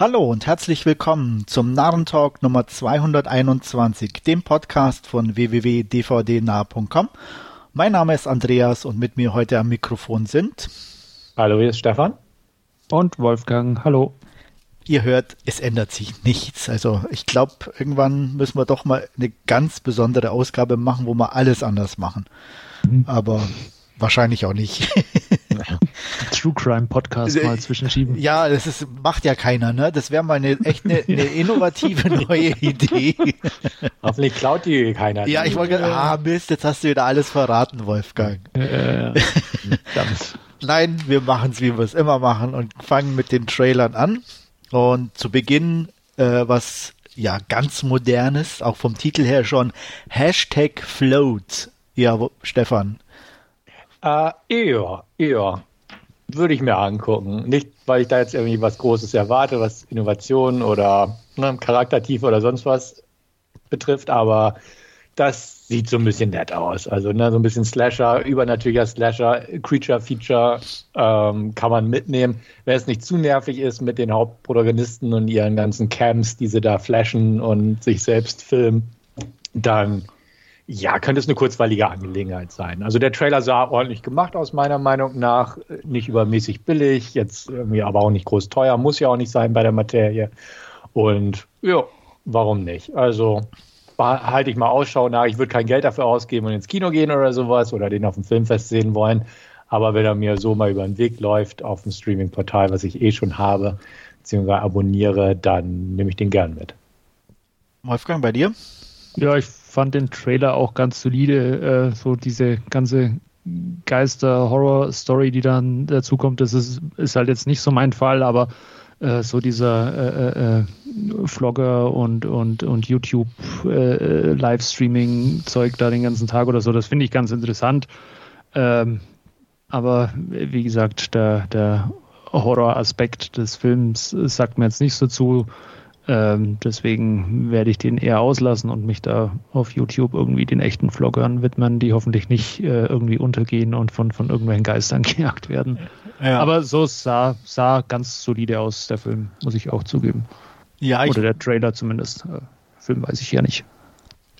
Hallo und herzlich willkommen zum Narrentalk Nummer 221, dem Podcast von www.dvdnah.com. Mein Name ist Andreas und mit mir heute am Mikrofon sind. Hallo, hier ist Stefan. Und Wolfgang. Hallo. Ihr hört, es ändert sich nichts. Also ich glaube, irgendwann müssen wir doch mal eine ganz besondere Ausgabe machen, wo wir alles anders machen. Mhm. Aber wahrscheinlich auch nicht. True Crime Podcast mal zwischenschieben. Ja, das ist, macht ja keiner, ne? Das wäre mal eine echt eine, eine innovative neue Idee. Hoffentlich klaut die keiner. Ja, ich wollte, ah Mist, jetzt hast du wieder alles verraten, Wolfgang. Äh, Nein, wir machen es, wie wir es immer machen und fangen mit den Trailern an. Und zu Beginn äh, was ja ganz modernes, auch vom Titel her schon, Hashtag Float. Ja, Stefan. Äh, eher, eher würde ich mir angucken. Nicht, weil ich da jetzt irgendwie was Großes erwarte, was Innovation oder ne, Charaktertiefe oder sonst was betrifft, aber das sieht so ein bisschen nett aus. Also ne, so ein bisschen Slasher, übernatürlicher Slasher, Creature-Feature ähm, kann man mitnehmen. Wenn es nicht zu nervig ist mit den Hauptprotagonisten und ihren ganzen Camps, die sie da flashen und sich selbst filmen, dann ja, könnte es eine kurzweilige Angelegenheit sein. Also der Trailer sah ordentlich gemacht aus meiner Meinung nach, nicht übermäßig billig, jetzt irgendwie aber auch nicht groß teuer, muss ja auch nicht sein bei der Materie. Und ja, warum nicht? Also halte ich mal Ausschau nach. Ich würde kein Geld dafür ausgeben und ins Kino gehen oder sowas oder den auf dem Filmfest sehen wollen. Aber wenn er mir so mal über den Weg läuft auf dem Streaming-Portal, was ich eh schon habe, beziehungsweise abonniere, dann nehme ich den gern mit. Wolfgang, bei dir? Ja, ich fand den Trailer auch ganz solide. Äh, so diese ganze Geister-Horror-Story, die dann dazu kommt, das ist, ist halt jetzt nicht so mein Fall, aber äh, so dieser äh, äh, äh Vlogger und, und, und YouTube-Livestreaming-Zeug da den ganzen Tag oder so, das finde ich ganz interessant. Ähm, aber wie gesagt, der, der Horror-Aspekt des Films sagt mir jetzt nicht so zu. Ähm, deswegen werde ich den eher auslassen und mich da auf YouTube irgendwie den echten Vloggern widmen, die hoffentlich nicht äh, irgendwie untergehen und von, von irgendwelchen Geistern gejagt werden. Ja. Aber so sah, sah ganz solide aus, der Film, muss ich auch zugeben. Ja, Oder der Trailer zumindest. Äh, Film weiß ich ja nicht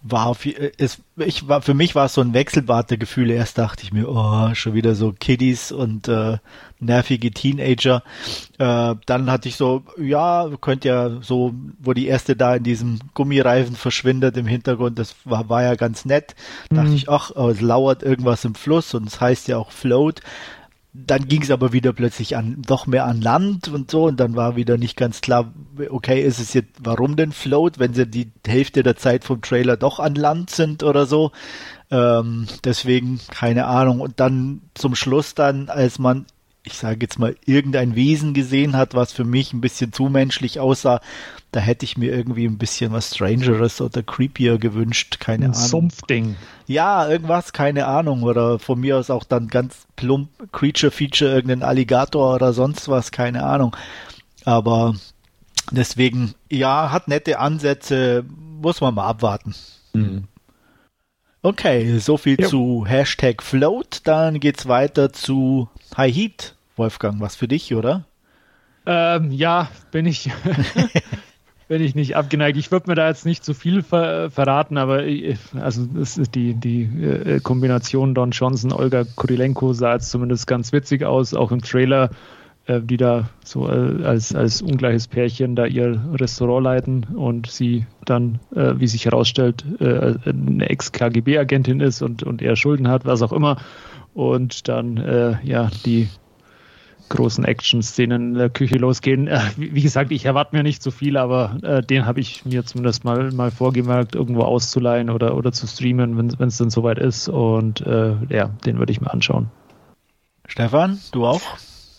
war es, ich war für mich war es so ein Wechselwartegefühl. Erst dachte ich mir, oh, schon wieder so Kiddies und äh, nervige Teenager. Äh, dann hatte ich so, ja, könnte ja so, wo die erste da in diesem Gummireifen verschwindet im Hintergrund, das war, war ja ganz nett. Mhm. Dachte ich, ach, es lauert irgendwas im Fluss und es heißt ja auch Float dann ging es aber wieder plötzlich an doch mehr an Land und so und dann war wieder nicht ganz klar, okay, ist es jetzt, warum denn Float, wenn sie die Hälfte der Zeit vom Trailer doch an Land sind oder so. Ähm, deswegen keine Ahnung. Und dann zum Schluss dann, als man ich sage jetzt mal, irgendein Wesen gesehen hat, was für mich ein bisschen zu menschlich aussah, da hätte ich mir irgendwie ein bisschen was Strangeres oder Creepier gewünscht, keine ein Ahnung. Sumpfding. Ja, irgendwas, keine Ahnung. Oder von mir aus auch dann ganz plump Creature-Feature, irgendein Alligator oder sonst was, keine Ahnung. Aber deswegen, ja, hat nette Ansätze, muss man mal abwarten. Mhm. Okay, so viel ja. zu Hashtag Float. Dann geht's weiter zu High Heat. Wolfgang, was für dich, oder? Ähm, ja, bin ich, bin ich nicht abgeneigt. Ich würde mir da jetzt nicht zu viel ver verraten, aber ich, also die, die äh, Kombination Don Johnson, Olga Kurilenko sah jetzt zumindest ganz witzig aus, auch im Trailer äh, die da so äh, als, als ungleiches Pärchen da ihr Restaurant leiten und sie dann, äh, wie sich herausstellt, äh, eine Ex-KGB-Agentin ist und, und er Schulden hat, was auch immer. Und dann, äh, ja, die großen Action-Szenen in der Küche losgehen. Äh, wie gesagt, ich erwarte mir nicht so viel, aber äh, den habe ich mir zumindest mal, mal vorgemerkt, irgendwo auszuleihen oder, oder zu streamen, wenn es dann soweit ist. Und äh, ja, den würde ich mir anschauen. Stefan, du auch?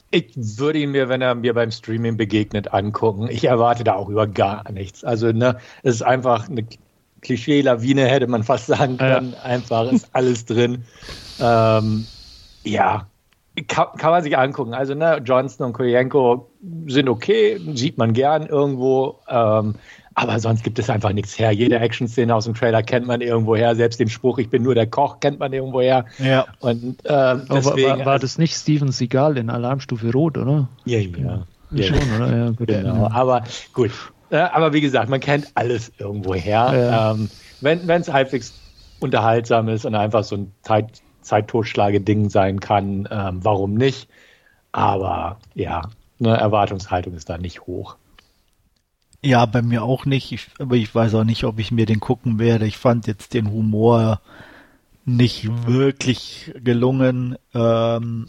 Ich würde ihn mir, wenn er mir beim Streaming begegnet, angucken. Ich erwarte da auch über gar nichts. Also, ne, es ist einfach eine Klischee-Lawine, hätte man fast sagen können. Ja. Einfach ist alles drin. Ähm, ja, kann, kann, man sich angucken. Also, ne, Johnston und Koyenko sind okay, sieht man gern irgendwo. Ähm, aber sonst gibt es einfach nichts her. Jede Action-Szene aus dem Trailer kennt man irgendwo her. Selbst den Spruch, ich bin nur der Koch, kennt man irgendwo her. Ja. Und äh, deswegen, war, war, das nicht Steven Seagal in Alarmstufe Rot, oder? Ja, ja. Ja, schon, oder? Ja, gut, genau. Aber gut. aber wie gesagt, man kennt alles irgendwo her. Ja. Ähm, wenn es halbwegs unterhaltsam ist und einfach so ein Zeit, Zeittotschlage-Ding sein kann, ähm, warum nicht? Aber ja, eine Erwartungshaltung ist da nicht hoch. Ja, bei mir auch nicht. Ich, aber ich weiß auch nicht, ob ich mir den gucken werde. Ich fand jetzt den Humor nicht wirklich gelungen. Ähm,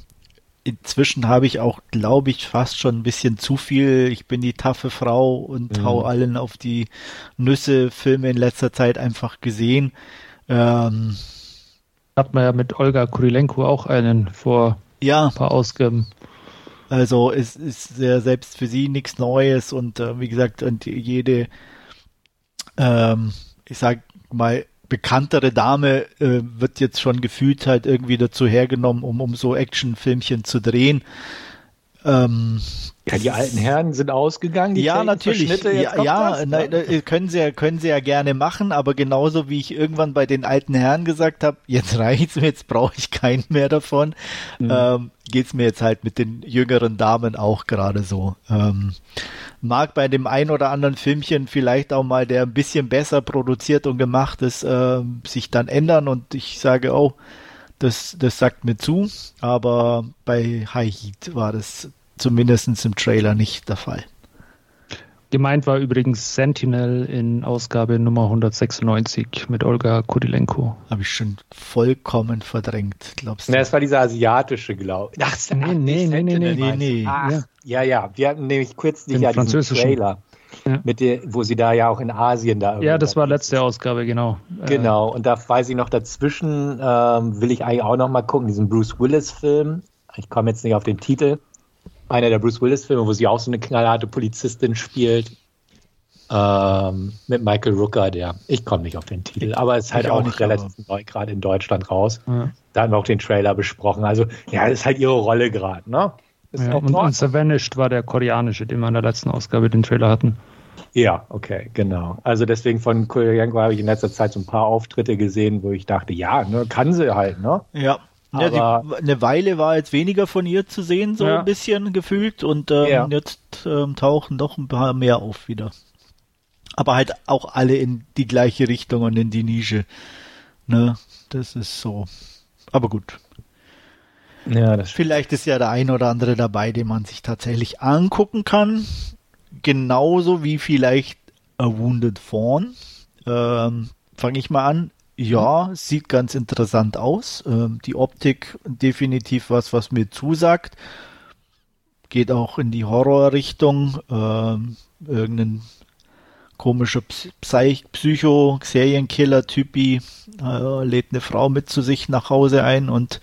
inzwischen habe ich auch, glaube ich, fast schon ein bisschen zu viel. Ich bin die taffe Frau und mhm. hau allen auf die Nüsse Filme in letzter Zeit einfach gesehen. Ähm, Hat man ja mit Olga Kurilenko auch einen vor ja. ein paar Ausgaben. Also es ist ja selbst für sie nichts Neues und äh, wie gesagt, und jede, ähm, ich sag mal, bekanntere Dame äh, wird jetzt schon gefühlt halt irgendwie dazu hergenommen, um, um so Actionfilmchen zu drehen. Ähm, ja, die alten Herren sind ausgegangen. Die ja, natürlich. Ja, ja na, können sie ja, können sie ja gerne machen, aber genauso wie ich irgendwann bei den alten Herren gesagt habe, jetzt reicht's mir, jetzt brauche ich keinen mehr davon, mhm. ähm, geht's mir jetzt halt mit den jüngeren Damen auch gerade so. Ähm, mag bei dem ein oder anderen Filmchen vielleicht auch mal, der ein bisschen besser produziert und gemacht ist, äh, sich dann ändern und ich sage, oh, das, das sagt mir zu, aber bei High Heat war das zumindest im Trailer nicht der Fall. Gemeint war übrigens Sentinel in Ausgabe Nummer 196 mit Olga Kurilenko. Habe ich schon vollkommen verdrängt, glaubst du? Ne, das war dieser asiatische, glaube ich. Ach, nee, nee, nee, nee, nee, nee, nee. Ach, ja, ja. Wir hatten nämlich kürzlich ja diesen Trailer. Ja. Mit der, wo sie da ja auch in Asien da. Ja, das war letzte Ausgabe, genau. Genau, und da weiß ich noch dazwischen, ähm, will ich eigentlich auch noch mal gucken, diesen Bruce Willis-Film. Ich komme jetzt nicht auf den Titel. Einer der Bruce Willis-Filme, wo sie auch so eine knallharte Polizistin spielt. Ähm, mit Michael Rooker, der, ich komme nicht auf den Titel, aber es ist halt auch, auch relativ aber. neu, gerade in Deutschland raus. Ja. Da haben wir auch den Trailer besprochen. Also, ja, das ist halt ihre Rolle gerade, ne? Ja, und, und Vanished war der koreanische, den wir in der letzten Ausgabe den Trailer hatten. Ja, okay, genau. Also deswegen von Koreanko habe ich in letzter Zeit so ein paar Auftritte gesehen, wo ich dachte, ja, ne, kann sie halt, ne? Ja. Ja, die, eine Weile war jetzt weniger von ihr zu sehen, so ja. ein bisschen gefühlt, und ähm, ja. jetzt ähm, tauchen doch ein paar mehr auf wieder. Aber halt auch alle in die gleiche Richtung und in die Nische. Ne, das ist so. Aber gut. Ja, das Vielleicht ist ja der ein oder andere dabei, den man sich tatsächlich angucken kann. Genauso wie vielleicht A Wounded Fawn. Ähm, Fange ich mal an. Ja, sieht ganz interessant aus. Ähm, die Optik definitiv was, was mir zusagt. Geht auch in die Horrorrichtung. Ähm, irgendein komischer Psych Psycho-Serienkiller-Typi äh, lädt eine Frau mit zu sich nach Hause ein und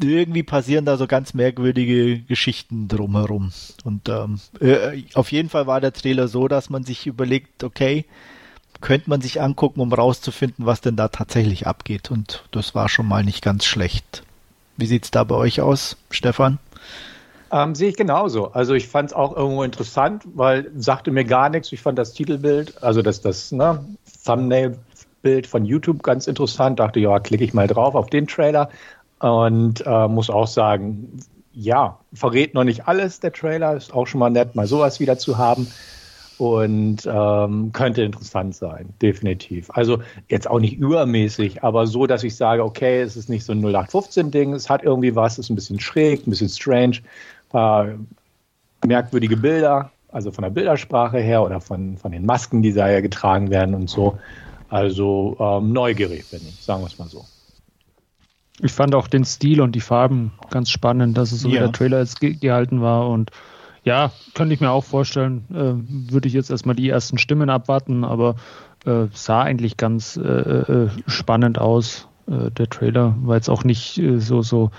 irgendwie passieren da so ganz merkwürdige Geschichten drumherum. Und ähm, äh, auf jeden Fall war der Trailer so, dass man sich überlegt, okay, könnte man sich angucken, um rauszufinden, was denn da tatsächlich abgeht. Und das war schon mal nicht ganz schlecht. Wie sieht's da bei euch aus, Stefan? Ähm, sehe ich genauso. Also ich fand es auch irgendwo interessant, weil sagte mir gar nichts. Ich fand das Titelbild, also das, das ne, Thumbnail-Bild von YouTube ganz interessant. Dachte, ja, klicke ich mal drauf auf den Trailer. Und äh, muss auch sagen, ja, verrät noch nicht alles, der Trailer. Ist auch schon mal nett, mal sowas wieder zu haben. Und ähm, könnte interessant sein, definitiv. Also jetzt auch nicht übermäßig, aber so, dass ich sage, okay, es ist nicht so ein 0815-Ding, es hat irgendwie was, ist ein bisschen schräg, ein bisschen strange, paar merkwürdige Bilder, also von der Bildersprache her oder von, von den Masken, die da ja getragen werden und so. Also ähm, neugierig bin ich, sagen wir es mal so. Ich fand auch den Stil und die Farben ganz spannend, dass es so ja. wie der Trailer jetzt ge gehalten war. Und ja, könnte ich mir auch vorstellen, äh, würde ich jetzt erstmal die ersten Stimmen abwarten, aber äh, sah eigentlich ganz äh, äh spannend aus. Äh, der Trailer war jetzt auch nicht äh, so, so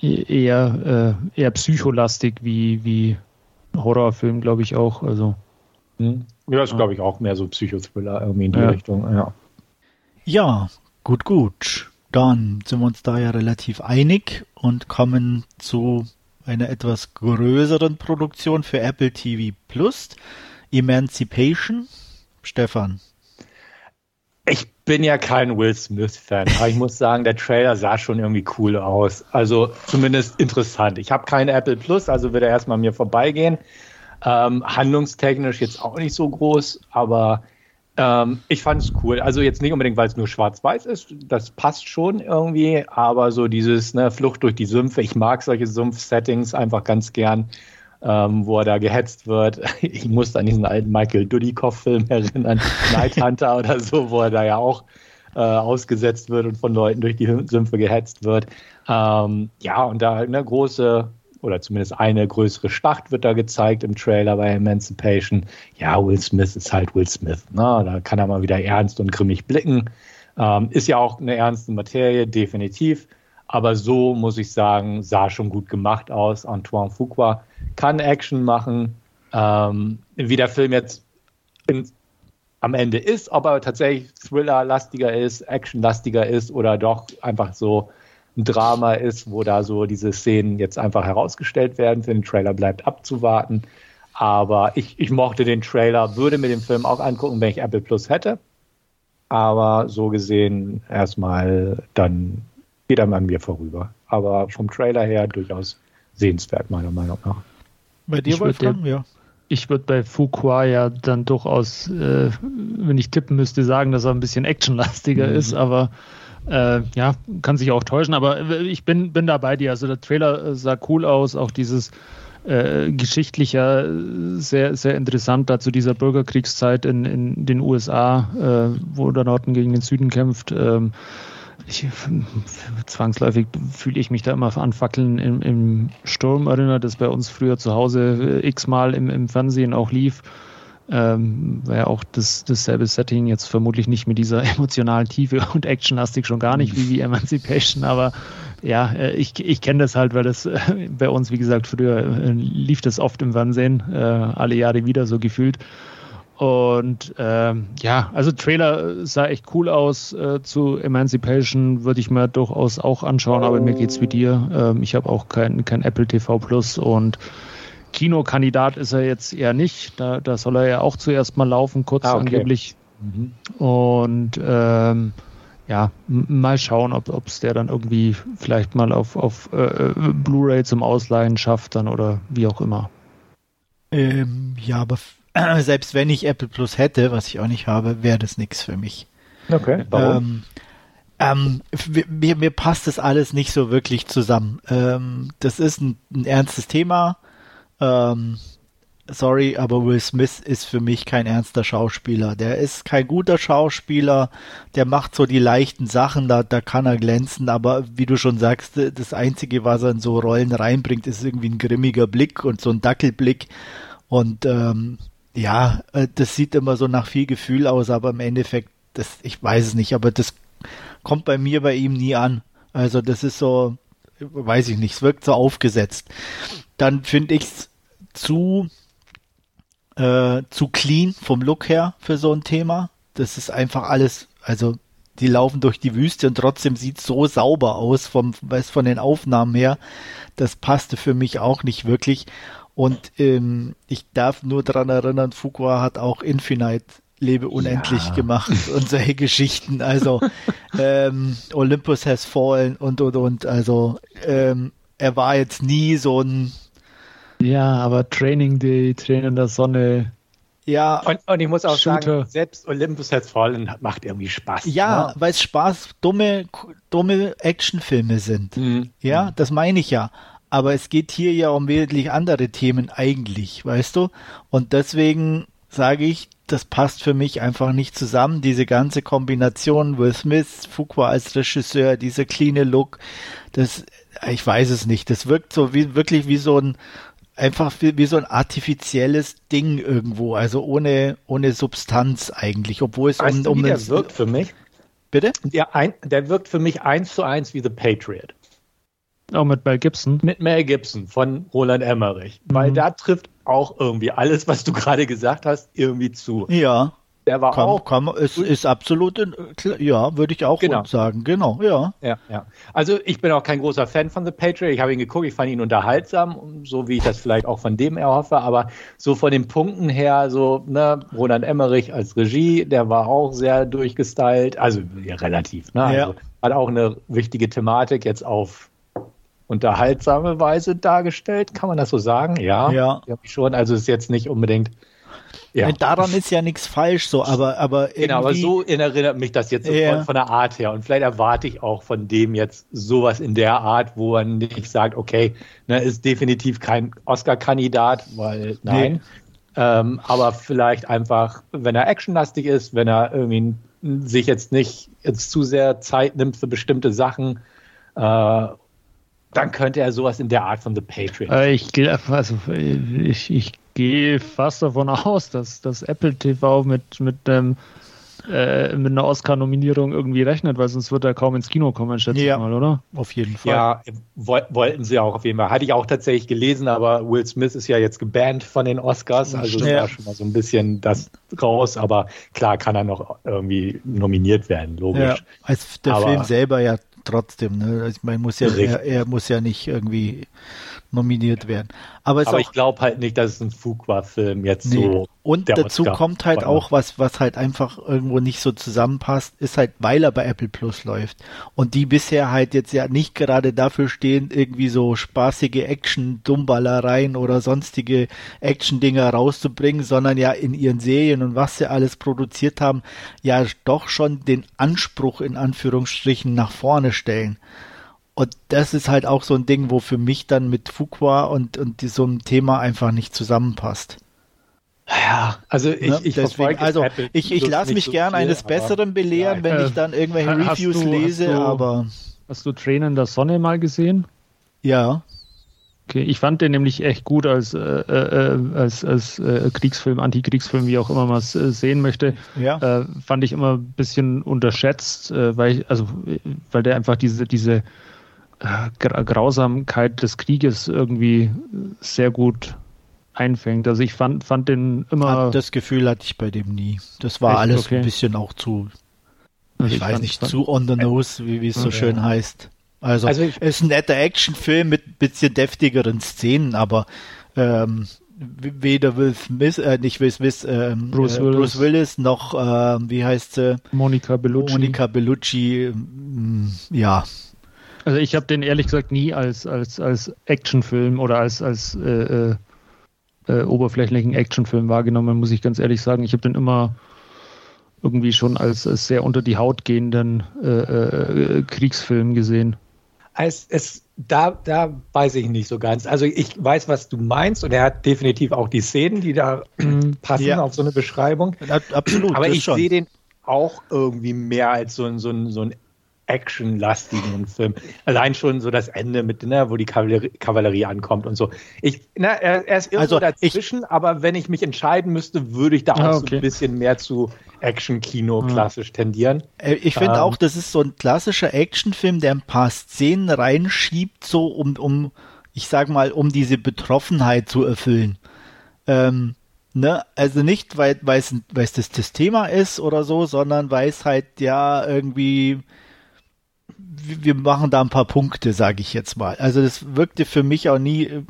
e-, eher, eher psycholastig wie, wie Horrorfilm, glaube ich auch. Also. Hm. Ja, ist, glaube ich, auch mehr so Psychothriller irgendwie in die ja. Richtung. Ja. ja, gut, gut. Dann sind wir uns da ja relativ einig und kommen zu einer etwas größeren Produktion für Apple TV Plus, Emancipation. Stefan. Ich bin ja kein Will Smith-Fan, aber ich muss sagen, der Trailer sah schon irgendwie cool aus. Also zumindest interessant. Ich habe keinen Apple Plus, also wird er erstmal mir vorbeigehen. Ähm, handlungstechnisch jetzt auch nicht so groß, aber ähm, ich fand es cool. Also jetzt nicht unbedingt, weil es nur schwarz-weiß ist, das passt schon irgendwie, aber so dieses ne, Flucht durch die Sümpfe, ich mag solche Sumpf-Settings einfach ganz gern, ähm, wo er da gehetzt wird. Ich muss an diesen alten Michael Dudikoff-Film erinnern, Night Hunter oder so, wo er da ja auch äh, ausgesetzt wird und von Leuten durch die Sümpfe gehetzt wird. Ähm, ja, und da eine große oder zumindest eine größere Schlacht wird da gezeigt im Trailer bei Emancipation. Ja, Will Smith ist halt Will Smith. Ne? Da kann er mal wieder ernst und grimmig blicken. Ähm, ist ja auch eine ernste Materie, definitiv. Aber so muss ich sagen, sah schon gut gemacht aus. Antoine Fuqua kann Action machen. Ähm, wie der Film jetzt in, am Ende ist, ob er tatsächlich Thriller-lastiger ist, Action-lastiger ist oder doch einfach so ein Drama ist, wo da so diese Szenen jetzt einfach herausgestellt werden. Für den Trailer bleibt abzuwarten. Aber ich, ich mochte den Trailer, würde mir den Film auch angucken, wenn ich Apple Plus hätte. Aber so gesehen erstmal dann geht er an mir vorüber. Aber vom Trailer her durchaus sehenswert, meiner Meinung nach. Bei dir, Wolfgang? Ja. Ich würde bei Fuqua ja dann durchaus, äh, wenn ich tippen müsste, sagen, dass er ein bisschen actionlastiger mhm. ist, aber äh, ja, kann sich auch täuschen, aber ich bin, bin da bei dir. Also der Trailer äh, sah cool aus, auch dieses äh, geschichtlicher, sehr, sehr interessant da zu dieser Bürgerkriegszeit in, in den USA, äh, wo der Norden gegen den Süden kämpft. Ähm, ich, zwangsläufig fühle ich mich da immer an Fackeln im, im Sturm erinnert, das bei uns früher zu Hause äh, x-mal im, im Fernsehen auch lief ähm, ja auch das, dasselbe Setting, jetzt vermutlich nicht mit dieser emotionalen Tiefe und Actionlastik schon gar nicht wie, wie Emancipation, aber ja, äh, ich, ich kenne das halt, weil das äh, bei uns, wie gesagt, früher äh, lief das oft im Fernsehen, äh, alle Jahre wieder so gefühlt. Und ähm, ja, also Trailer sah echt cool aus äh, zu Emancipation, würde ich mir durchaus auch anschauen, aber mir geht's wie dir. Ähm, ich habe auch kein, kein Apple TV Plus und Kinokandidat ist er jetzt eher nicht. Da, da soll er ja auch zuerst mal laufen, kurz ah, okay. angeblich. Mhm. Und ähm, ja, mal schauen, ob es der dann irgendwie vielleicht mal auf, auf äh, Blu-ray zum Ausleihen schafft dann oder wie auch immer. Ähm, ja, aber selbst wenn ich Apple Plus hätte, was ich auch nicht habe, wäre das nichts für mich. Okay, warum? Ähm, ähm, mir, mir passt das alles nicht so wirklich zusammen. Ähm, das ist ein, ein ernstes Thema. Ähm, sorry, aber Will Smith ist für mich kein ernster Schauspieler. Der ist kein guter Schauspieler, der macht so die leichten Sachen, da, da kann er glänzen, aber wie du schon sagst, das Einzige, was er in so Rollen reinbringt, ist irgendwie ein grimmiger Blick und so ein Dackelblick. Und ähm, ja, äh, das sieht immer so nach viel Gefühl aus, aber im Endeffekt, das, ich weiß es nicht, aber das kommt bei mir bei ihm nie an. Also das ist so, weiß ich nicht, es wirkt so aufgesetzt. Dann finde ich es zu, äh, zu clean vom Look her für so ein Thema. Das ist einfach alles, also die laufen durch die Wüste und trotzdem sieht so sauber aus vom, weiß von den Aufnahmen her. Das passte für mich auch nicht wirklich. Und ähm, ich darf nur daran erinnern, Fuqua hat auch Infinite Lebe unendlich ja. gemacht und solche Geschichten. Also ähm, Olympus has fallen und und und. Also ähm, er war jetzt nie so ein ja, aber Training Day, Training in der Sonne. Ja. Und, und ich muss auch Shooter. sagen, selbst Olympus Has Fallen macht irgendwie Spaß. Ja, ne? weil es Spaß, dumme, dumme Actionfilme sind. Mhm. Ja, das meine ich ja. Aber es geht hier ja um wesentlich andere Themen eigentlich, weißt du? Und deswegen sage ich, das passt für mich einfach nicht zusammen. Diese ganze Kombination Will Smith, Fuqua als Regisseur, dieser cleane Look, das, ich weiß es nicht. Das wirkt so wie, wirklich wie so ein, einfach wie, wie so ein artifizielles Ding irgendwo, also ohne, ohne Substanz eigentlich, obwohl es weißt um, um wie der wirkt für mich. Bitte? Der, ein, der wirkt für mich eins zu eins wie The Patriot. Auch mit Mel Gibson. Mit Mel Gibson von Roland Emmerich. Mhm. Weil da trifft auch irgendwie alles, was du gerade gesagt hast, irgendwie zu. Ja. Der war kann, auch. Kann, ist, ist absolut, in, ja, würde ich auch Genau. sagen. Genau, ja. Ja, ja. Also ich bin auch kein großer Fan von The Patriot. Ich habe ihn geguckt, ich fand ihn unterhaltsam, so wie ich das vielleicht auch von dem erhoffe, aber so von den Punkten her, so, ne, Roland Emmerich als Regie, der war auch sehr durchgestylt, also ja, relativ, ne? Ja. Also, hat auch eine wichtige Thematik jetzt auf unterhaltsame Weise dargestellt, kann man das so sagen? Ja, Ja. schon. Also es ist jetzt nicht unbedingt. Ja. Daran ist ja nichts falsch, so, aber, aber Genau, aber so erinnert mich das jetzt Ja. von, der Art her. Und vielleicht erwarte ich auch von dem jetzt sowas in der Art, wo man nicht sagt, okay, ne, ist definitiv kein Oscar-Kandidat, weil nein. Ähm, aber vielleicht einfach, wenn er actionlastig ist, wenn er irgendwie sich jetzt nicht jetzt zu sehr Zeit nimmt für bestimmte Sachen, äh, dann könnte er sowas in der Art von The Patriot. Äh, ich, also, ich, ich gehe fast davon aus, dass, dass Apple TV mit, mit, ähm, äh, mit einer Oscar-Nominierung irgendwie rechnet, weil sonst wird er kaum ins Kino kommen, schätze Ja. ich mal, oder? auf jeden Fall. Ja, woll- wollten sie auch auf jeden Fall. Hatte ich auch tatsächlich gelesen, aber Will Smith ist ja jetzt gebannt von den Oscars, also ist Ja. schon mal so ein bisschen das raus, aber klar kann er noch irgendwie nominiert werden, Ja, logisch. als der Aber- Film selber ja trotzdem, ne? Also man muss ja, er, er muss ja nicht irgendwie nominiert werden. Aber Aber ich glaube halt nicht, dass es ein Fuqua-Film jetzt Nee. so. Und dazu Oscar kommt halt auch was, was halt einfach irgendwo nicht so zusammenpasst, ist halt, weil er bei Apple Plus läuft. Und die bisher halt jetzt ja nicht gerade dafür stehen, irgendwie so spaßige Action, Dummballereien oder sonstige Action-Dinger rauszubringen, sondern ja in ihren Serien und was sie alles produziert haben, ja doch schon den Anspruch in Anführungsstrichen nach vorne stellen. Und das ist halt auch so ein Ding, wo für mich dann mit Fuqua und, und so einem Thema einfach nicht zusammenpasst. Ja, also ich, Ne? ich Deswegen, also Apple ich, ich lasse mich so gern viel, eines Besseren belehren, Ja, wenn äh, ich dann irgendwelche hast Reviews du- hast lese, du- aber Hast du Tränen der Sonne mal gesehen? ja, Okay, ich fand den nämlich echt gut als, äh, äh, als, als äh, Kriegsfilm, Antikriegsfilm, wie auch immer man es äh, sehen möchte. ja, Äh, fand ich immer ein bisschen unterschätzt, äh, weil ich, also weil der einfach diese, diese Grausamkeit des Krieges irgendwie sehr gut einfängt. Also ich fand, fand den immer. Hat- das Gefühl hatte ich bei dem nie. Das war Echt? alles Okay. ein bisschen auch zu, also ich, weiß fand- nicht, fand- zu on the nose, wie, wie es so Ja. schön heißt. Also, Also ich- ist ein netter Actionfilm mit bisschen deftigeren Szenen, aber ähm, weder Will Smith, äh, nicht Will Smith, ähm, Bruce äh, Willis. Bruce Willis noch, ähm, wie heißt sie, Monica Bellucci. Monica Bellucci, ähm, ja, Also ich habe den ehrlich gesagt nie als, als, als Actionfilm oder als, als äh, äh, äh, oberflächlichen Actionfilm wahrgenommen, muss ich ganz ehrlich sagen. Ich habe den immer irgendwie schon als, als sehr unter die Haut gehenden äh, äh, Kriegsfilm gesehen. Es, es, da, da weiß ich nicht so ganz. Also ich weiß, was du meinst und er hat definitiv auch die Szenen, die da passen Ja. auf so eine Beschreibung. ab- absolut. Aber ich sehe den auch irgendwie mehr als so ein, so ein, so ein actionlastigen Film. Allein schon so das Ende mit, ne, wo die Kavallerie, Kavallerie ankommt und so. Ich, na, er, er ist irgendwo Also, ich- dazwischen, aber wenn ich mich entscheiden müsste, würde ich da auch Ah, so okay. ein bisschen mehr zu Action-Kino klassisch tendieren. Äh, Ich finde Ähm, auch, das ist so ein klassischer Actionfilm, der ein paar Szenen reinschiebt, so um, um, ich sag mal, um diese Betroffenheit zu erfüllen. Ähm, ne? Also nicht, weil weil es weil es das, das Thema ist oder so, sondern weil es halt ja irgendwie wir machen da ein paar Punkte, sage ich jetzt mal. Also das wirkte für mich auch nie äh,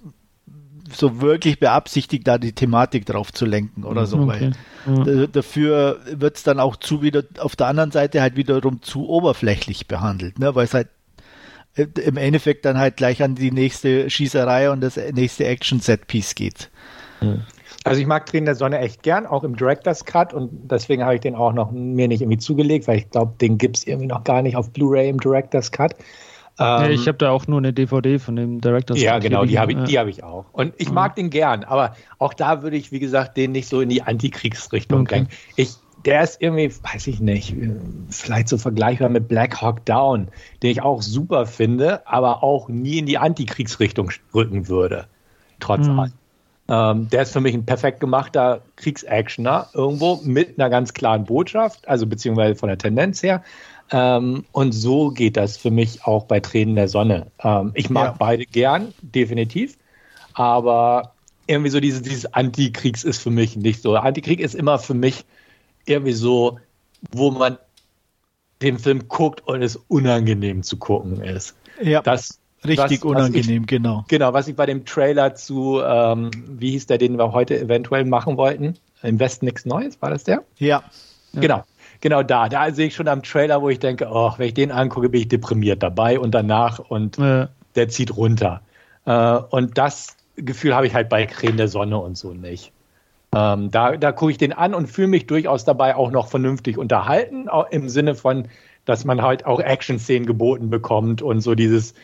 so wirklich beabsichtigt, da die Thematik drauf zu lenken oder so, weil Ja. Dafür wird es dann auch zu wieder auf der anderen Seite halt wiederum zu oberflächlich behandelt, ne? weil es halt äh, im Endeffekt dann halt gleich an die nächste Schießerei und das nächste Action-Set-Piece geht. Also ich mag Tränen der Sonne echt gern, auch im Director's Cut und deswegen habe ich den auch noch mir nicht irgendwie zugelegt, weil ich glaube, den gibt es irgendwie noch gar nicht auf Blu-ray im Director's Cut. Ja, Ähm, ich habe da auch nur eine DVD von dem Director's ja, Cut genau, die habe ich, liegen. die habe ich auch. Und ich mag den gern, aber auch da würde ich, wie gesagt, den nicht so in die Antikriegsrichtung Okay. denken. Ich, der ist irgendwie, weiß ich nicht, vielleicht so vergleichbar mit Black Hawk Down, den ich auch super finde, aber auch nie in die Antikriegsrichtung rücken würde. Trotz Mhm. allem. Ähm, der ist für mich ein perfekt gemachter Kriegsactioner, irgendwo mit einer ganz klaren Botschaft, also beziehungsweise von der Tendenz her. Ähm, und so geht das für mich auch bei Tränen der Sonne. Ähm, ich mag Ja. beide gern, definitiv. Aber irgendwie so dieses, dieses Antikriegs ist für mich nicht so. Antikrieg ist immer für mich irgendwie so, wo man den Film guckt und es unangenehm zu gucken ist. Ja, das, richtig was, unangenehm, was ich, genau. Genau, was ich bei dem Trailer zu, ähm, wie hieß der, den wir heute eventuell machen wollten? Im Westen nichts Neues, war das der? Ja. Genau. Genau da. Da sehe ich schon am Trailer, wo ich denke, oh, wenn ich den angucke, bin ich deprimiert dabei und danach und ja. der zieht runter. Äh, und das Gefühl habe ich halt bei Creme der Sonne und so nicht. Ähm, da da gucke ich den an und fühle mich durchaus dabei auch noch vernünftig unterhalten, auch im Sinne von, dass man halt auch Action-Szenen geboten bekommt und so dieses,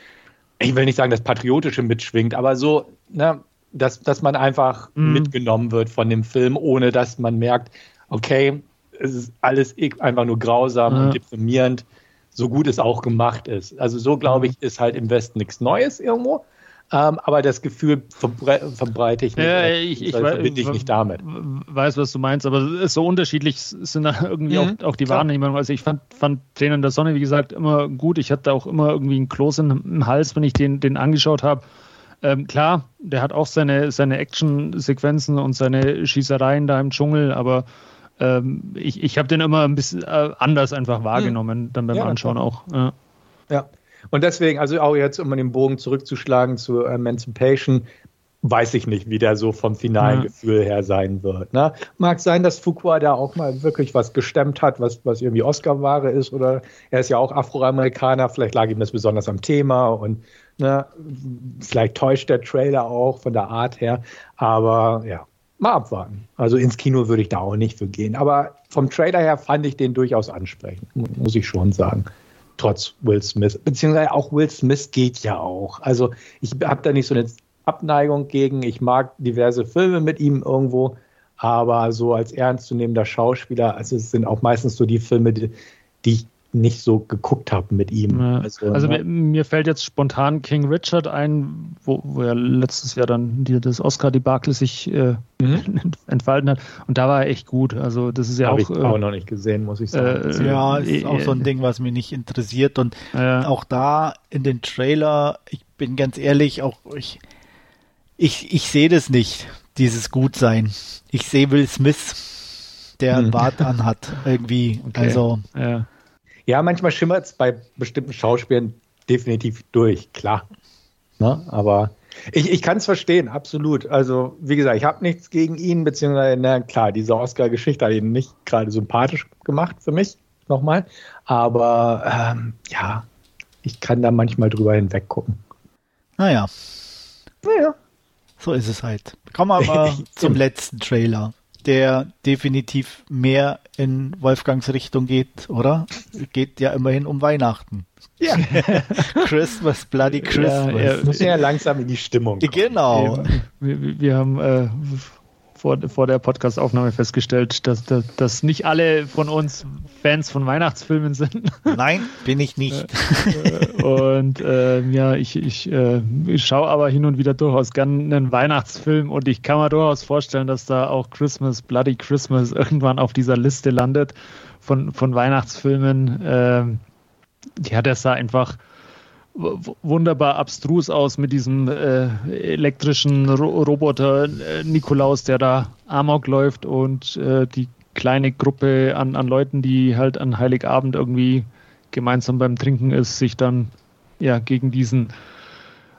ich will nicht sagen, das Patriotische mitschwingt, aber so, ne, dass, dass man einfach mm. mitgenommen wird von dem Film, ohne dass man merkt, okay, es ist alles einfach nur grausam ja. und deprimierend, so gut es auch gemacht ist. Also so, glaube ich, ist halt im Westen nichts Neues irgendwo. Ähm, aber das Gefühl verbre verbreite ich nicht. Ja, ich, ich, verbinde ich nicht damit. weiß, was du meinst, aber so unterschiedlich sind da irgendwie mhm, auch, auch, die Wahrnehmungen. Also ich fand, fand Tränen der Sonne, wie gesagt, immer gut. Ich hatte auch immer irgendwie ein Kloß im Hals, wenn ich den, den angeschaut habe. Ähm, klar, der hat auch seine, seine Action-Sequenzen und seine Schießereien da im Dschungel, aber ähm, ich, ich habe den immer ein bisschen äh, anders einfach wahrgenommen, mhm. dann beim ja, Anschauen klar. auch. Ja. ja. Und deswegen, also auch jetzt, um den Bogen zurückzuschlagen zu Emancipation, weiß ich nicht, wie der so vom finalen ja. Gefühl her sein wird. Ne? Mag sein, dass Fuqua da auch mal wirklich was gestemmt hat, was, was irgendwie Oscar-Ware ist, oder er ist ja auch Afroamerikaner, vielleicht lag ihm das besonders am Thema und ne, vielleicht täuscht der Trailer auch von der Art her, aber ja, mal abwarten. Also ins Kino würde ich da auch nicht für gehen, aber vom Trailer her fand ich den durchaus ansprechend, muss ich schon sagen trotz Will Smith. Beziehungsweise auch Will Smith geht ja auch. Also ich habe da nicht so eine Abneigung gegen. Ich mag diverse Filme mit ihm irgendwo, aber so als ernstzunehmender Schauspieler, also es sind auch meistens so die Filme, die, die ich nicht so geguckt habe mit ihm. Ja. Also, also ne? mir, mir, fällt jetzt spontan King Richard ein, wo, wo er letztes Jahr dann die, das Oscar-Debakel sich äh, mhm. entfalten hat. Und da war er echt gut. Also das ist ja Hab auch. Ich äh, auch noch nicht gesehen, muss ich sagen. Äh, ja, ist äh, auch so ein Ding, was mich nicht interessiert. Und auch da in den Trailer, ich bin ganz ehrlich, auch ich, ich, ich sehe das nicht, dieses Gutsein. Ich sehe Will Smith, der einen hm. Bart anhat, irgendwie. Okay. Also. Ja. Ja, manchmal schimmert es bei bestimmten Schauspielern definitiv durch, klar. Ne? Aber ich, ich kann es verstehen, absolut. Also, wie gesagt, ich habe nichts gegen ihn, beziehungsweise, na klar, diese Oscar-Geschichte hat ihn nicht gerade sympathisch gemacht für mich, nochmal. Aber ähm, ja, ich kann da manchmal drüber hinweg gucken. Naja. Naja. So ist es halt. Kommen wir aber zum letzten Trailer der definitiv mehr in Wolfgangs Richtung geht, oder? Geht ja immerhin um Weihnachten. Ja. Christmas, bloody Christmas. Ja, ja, muss ja langsam in die Stimmung. Kommen. Genau. Wir, wir haben äh, vor, vor der Podcastaufnahme festgestellt, dass, dass, dass nicht alle von uns Fans von Weihnachtsfilmen sind. Nein, bin ich nicht. Äh, und äh, ja, ich, ich, äh, ich schaue aber hin und wieder durchaus gerne einen Weihnachtsfilm und ich kann mir durchaus vorstellen, dass da auch Christmas, Bloody Christmas irgendwann auf dieser Liste landet von, von Weihnachtsfilmen. Äh, ja, das sah einfach wunderbar abstrus aus mit diesem äh, elektrischen Ro Roboter äh, Nikolaus, der da Amok läuft und äh, die kleine Gruppe an, an Leuten, die halt an Heiligabend irgendwie gemeinsam beim Trinken ist, sich dann ja gegen diesen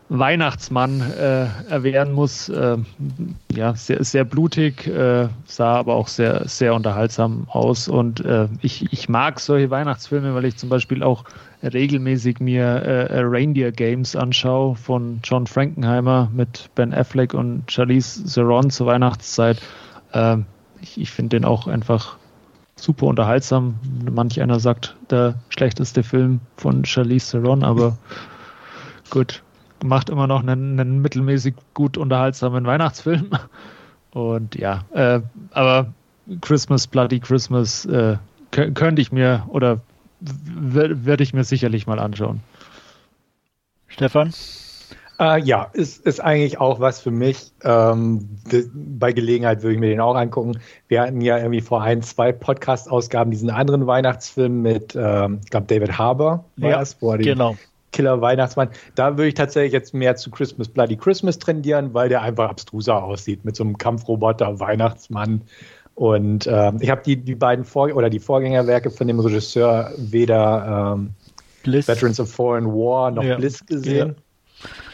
Weihnachtsmann äh, erwehren muss. Äh, ja, sehr, sehr blutig, äh, sah aber auch sehr, sehr unterhaltsam aus. Und äh, ich, ich mag solche Weihnachtsfilme, weil ich zum Beispiel auch regelmäßig mir äh, Reindeer Games anschaue von John Frankenheimer mit Ben Affleck und Charlize Theron zur Weihnachtszeit. Ähm, ich ich finde den auch einfach super unterhaltsam. Manch einer sagt, der schlechteste Film von Charlize Theron, aber gut, macht immer noch einen, einen mittelmäßig gut unterhaltsamen Weihnachtsfilm. Und ja, äh, aber Christmas, Bloody Christmas äh, könnte ich mir oder würde ich mir sicherlich mal anschauen. Stefan? Äh, ja, ist, ist eigentlich auch was für mich. Ähm, bei Gelegenheit würde ich mir den auch angucken. Wir hatten ja irgendwie vor ein, zwei Podcast-Ausgaben diesen anderen Weihnachtsfilm mit, ähm, ich glaube, David Harbour war ja, es, wo er genau. Killer Weihnachtsmann. Da würde ich tatsächlich jetzt mehr zu Christmas Bloody Christmas trendieren, weil der einfach abstruser aussieht mit so einem Kampfroboter Weihnachtsmann Und ähm, ich habe die, die beiden Vor oder die Vorgängerwerke von dem Regisseur weder ähm, Veterans of Foreign War noch ja. Bliss gesehen.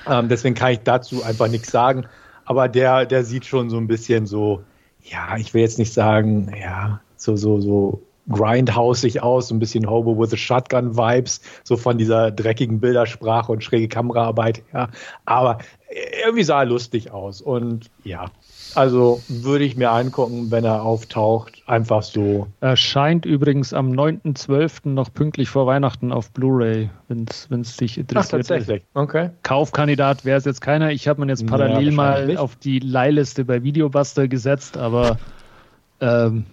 Ja. Ähm, deswegen kann ich dazu einfach nichts sagen. Aber der, der sieht schon so ein bisschen so, ja, ich will jetzt nicht sagen, ja, so, so, so grindhausig aus, so ein bisschen Hobo with a Shotgun Vibes, so von dieser dreckigen Bildersprache und schräge Kameraarbeit her. Aber irgendwie sah er lustig aus und ja, also würde ich mir angucken, wenn er auftaucht, einfach so. Erscheint übrigens am 9.12. noch pünktlich vor Weihnachten auf Blu-ray, wenn es dich interessiert. Ach, tatsächlich, okay. Kaufkandidat wäre es jetzt keiner. Ich habe mir jetzt parallel ja, mal auf die Leihliste bei Videobuster gesetzt, aber ähm,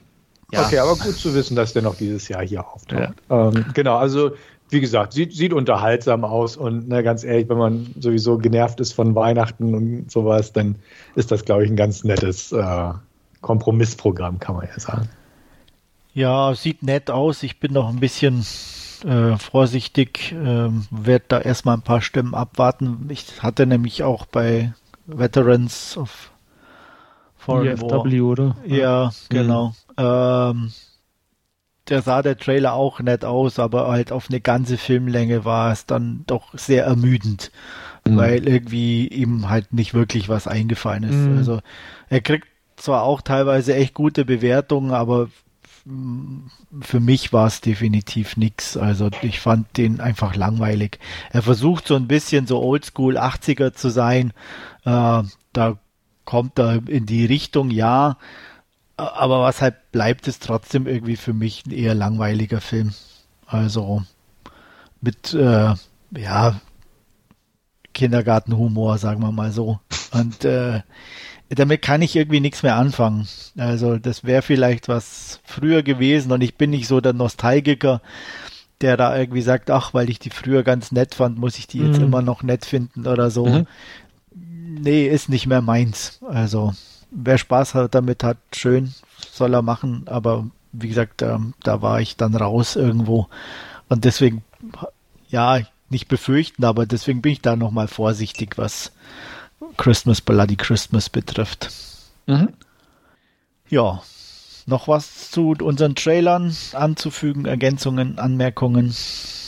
ja. Okay, aber gut zu wissen, dass der noch dieses Jahr hier auftaucht. Ja. Ähm, genau, also wie gesagt, sieht, sieht unterhaltsam aus und ne, ganz ehrlich, wenn man sowieso genervt ist von Weihnachten und sowas, dann ist das, glaube ich, ein ganz nettes äh, Kompromissprogramm, kann man ja sagen. Ja, sieht nett aus. Ich bin noch ein bisschen äh, vorsichtig, äh, werde da erstmal ein paar Stimmen abwarten. Ich hatte nämlich auch bei Veterans of Foreign EFW, War. oder? Ja, genau. Mhm. Ähm, der sah der Trailer auch nett aus, aber halt auf eine ganze Filmlänge war es dann doch sehr ermüdend, mhm. weil irgendwie ihm halt nicht wirklich was eingefallen ist. Mhm. Also er kriegt zwar auch teilweise echt gute Bewertungen, aber für mich war es definitiv nix. Also ich fand den einfach langweilig. Er versucht so ein bisschen so Oldschool 80er zu sein. Äh, da kommt er in die Richtung, ja. Aber was halt bleibt, ist trotzdem irgendwie für mich ein eher langweiliger Film. Also mit, äh, ja, Kindergartenhumor, sagen wir mal so. Und äh, damit kann ich irgendwie nichts mehr anfangen. Also das wäre vielleicht was früher gewesen und ich bin nicht so der Nostalgiker, der da irgendwie sagt, ach, weil ich die früher ganz nett fand, muss ich die mhm. jetzt immer noch nett finden oder so. Mhm. Nee, ist nicht mehr meins. Also wer Spaß hat damit hat, schön, soll er machen, aber wie gesagt, ähm, da war ich dann raus irgendwo und deswegen, ja, nicht befürchten, aber deswegen bin ich da nochmal vorsichtig, was Christmas Bloody Christmas betrifft. Mhm. Ja, noch was zu unseren Trailern anzufügen, Ergänzungen, Anmerkungen?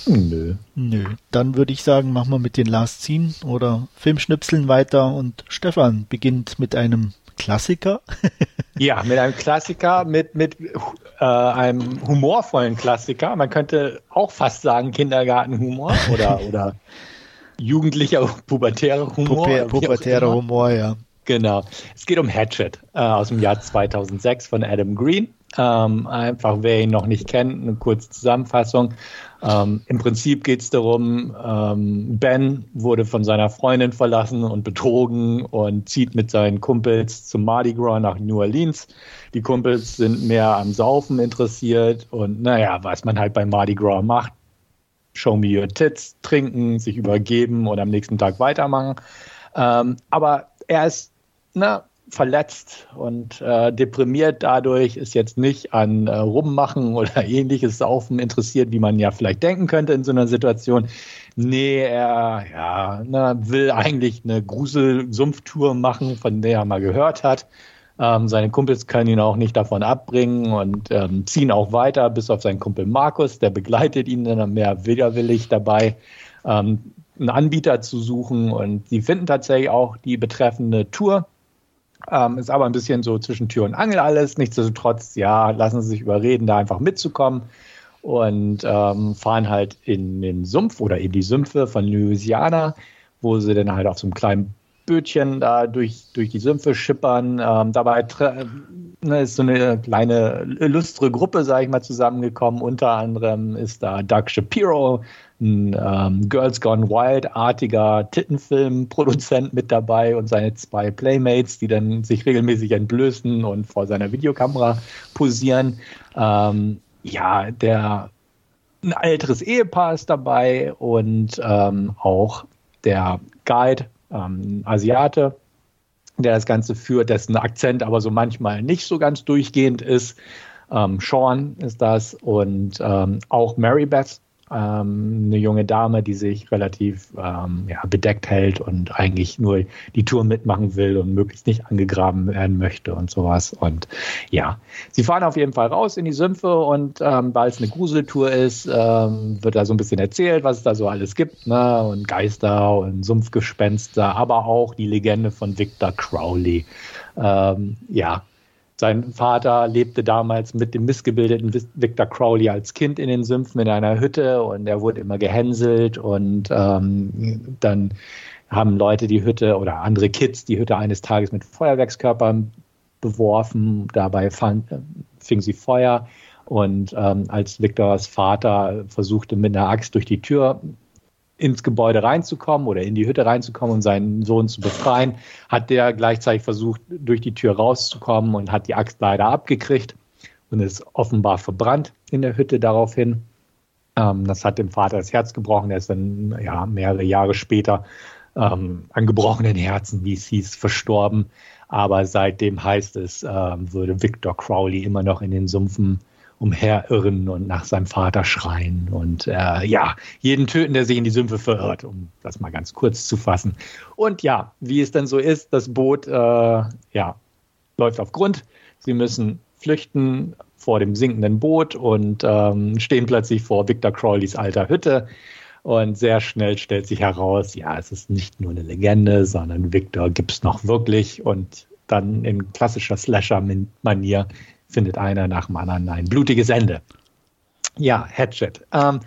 Nö. Nö. Dann würde ich sagen, machen wir mit den Last Scene oder Filmschnipseln weiter und Stefan beginnt mit einem Klassiker? ja, mit einem Klassiker, mit, mit äh, einem humorvollen Klassiker. Man könnte auch fast sagen Kindergartenhumor oder, oder jugendlicher pubertärer Humor. Puber pubertärer Humor, ja. Genau. Es geht um Hatchet äh, aus dem Jahr 2006 von Adam Green. Ähm, einfach, wer ihn noch nicht kennt, eine kurze Zusammenfassung. Ähm, Im Prinzip geht es darum, ähm, Ben wurde von seiner Freundin verlassen und betrogen und zieht mit seinen Kumpels zum Mardi Gras nach New Orleans. Die Kumpels sind mehr am Saufen interessiert und naja, was man halt beim Mardi Gras macht, Show me your tits, trinken, sich übergeben und am nächsten Tag weitermachen. Ähm, aber er ist, na, verletzt und äh, deprimiert dadurch, ist jetzt nicht an äh, Rummachen oder ähnliches Saufen interessiert, wie man ja vielleicht denken könnte in so einer Situation. Nee, er ja, na, will eigentlich eine Grusel-Sumpftour machen, von der er mal gehört hat. Ähm, seine Kumpels können ihn auch nicht davon abbringen und ähm, ziehen auch weiter, bis auf seinen Kumpel Markus, der begleitet ihn dann mehr widerwillig dabei, ähm, einen Anbieter zu suchen. Und sie finden tatsächlich auch die betreffende Tour ähm, ist aber ein bisschen so zwischen Tür und Angel alles. Nichtsdestotrotz, ja, lassen sie sich überreden, da einfach mitzukommen und ähm, fahren halt in den Sumpf oder in die Sümpfe von Louisiana, wo sie dann halt auf so einem kleinen Bötchen da durch, durch die Sümpfe schippern. Ähm, dabei ne, ist so eine kleine illustre Gruppe, sage ich mal, zusammengekommen. Unter anderem ist da Doug Shapiro, ein ähm, Girls Gone Wild-artiger Tittenfilm-Produzent mit dabei und seine zwei Playmates, die dann sich regelmäßig entblößen und vor seiner Videokamera posieren. Ähm, ja, der ein älteres Ehepaar ist dabei und ähm, auch der Guide, ähm, Asiate, der das Ganze führt, dessen Akzent aber so manchmal nicht so ganz durchgehend ist. Ähm, Sean ist das und ähm, auch Mary Beth ähm, eine junge Dame, die sich relativ ähm, ja, bedeckt hält und eigentlich nur die Tour mitmachen will und möglichst nicht angegraben werden möchte und sowas. Und ja, sie fahren auf jeden Fall raus in die Sümpfe und ähm, weil es eine Gruseltour ist, ähm, wird da so ein bisschen erzählt, was es da so alles gibt, ne? Und Geister und Sumpfgespenster, aber auch die Legende von Victor Crowley. Ähm, ja, sein Vater lebte damals mit dem missgebildeten Victor Crowley als Kind in den Sümpfen in einer Hütte und er wurde immer gehänselt und ähm, dann haben Leute die Hütte oder andere Kids die Hütte eines Tages mit Feuerwerkskörpern beworfen. Dabei fand, fing sie Feuer und ähm, als Victors Vater versuchte mit einer Axt durch die Tür ins Gebäude reinzukommen oder in die Hütte reinzukommen und seinen Sohn zu befreien, hat der gleichzeitig versucht, durch die Tür rauszukommen und hat die Axt leider abgekriegt und ist offenbar verbrannt in der Hütte daraufhin. Ähm, das hat dem Vater das Herz gebrochen. Er ist dann ja, mehrere Jahre später ähm, an gebrochenen Herzen, wie es hieß, verstorben. Aber seitdem heißt es, ähm, würde Victor Crowley immer noch in den Sumpfen umherirren und nach seinem Vater schreien und äh, ja, jeden töten, der sich in die Sümpfe verirrt, um das mal ganz kurz zu fassen. Und ja, wie es dann so ist, das Boot äh, ja, läuft auf Grund. Sie müssen flüchten vor dem sinkenden Boot und ähm, stehen plötzlich vor Victor Crawleys alter Hütte. Und sehr schnell stellt sich heraus, ja, es ist nicht nur eine Legende, sondern Victor gibt es noch wirklich. Und dann in klassischer Slasher-Manier findet einer nach dem anderen ein blutiges Ende. Ja, Hatchet. Ähm,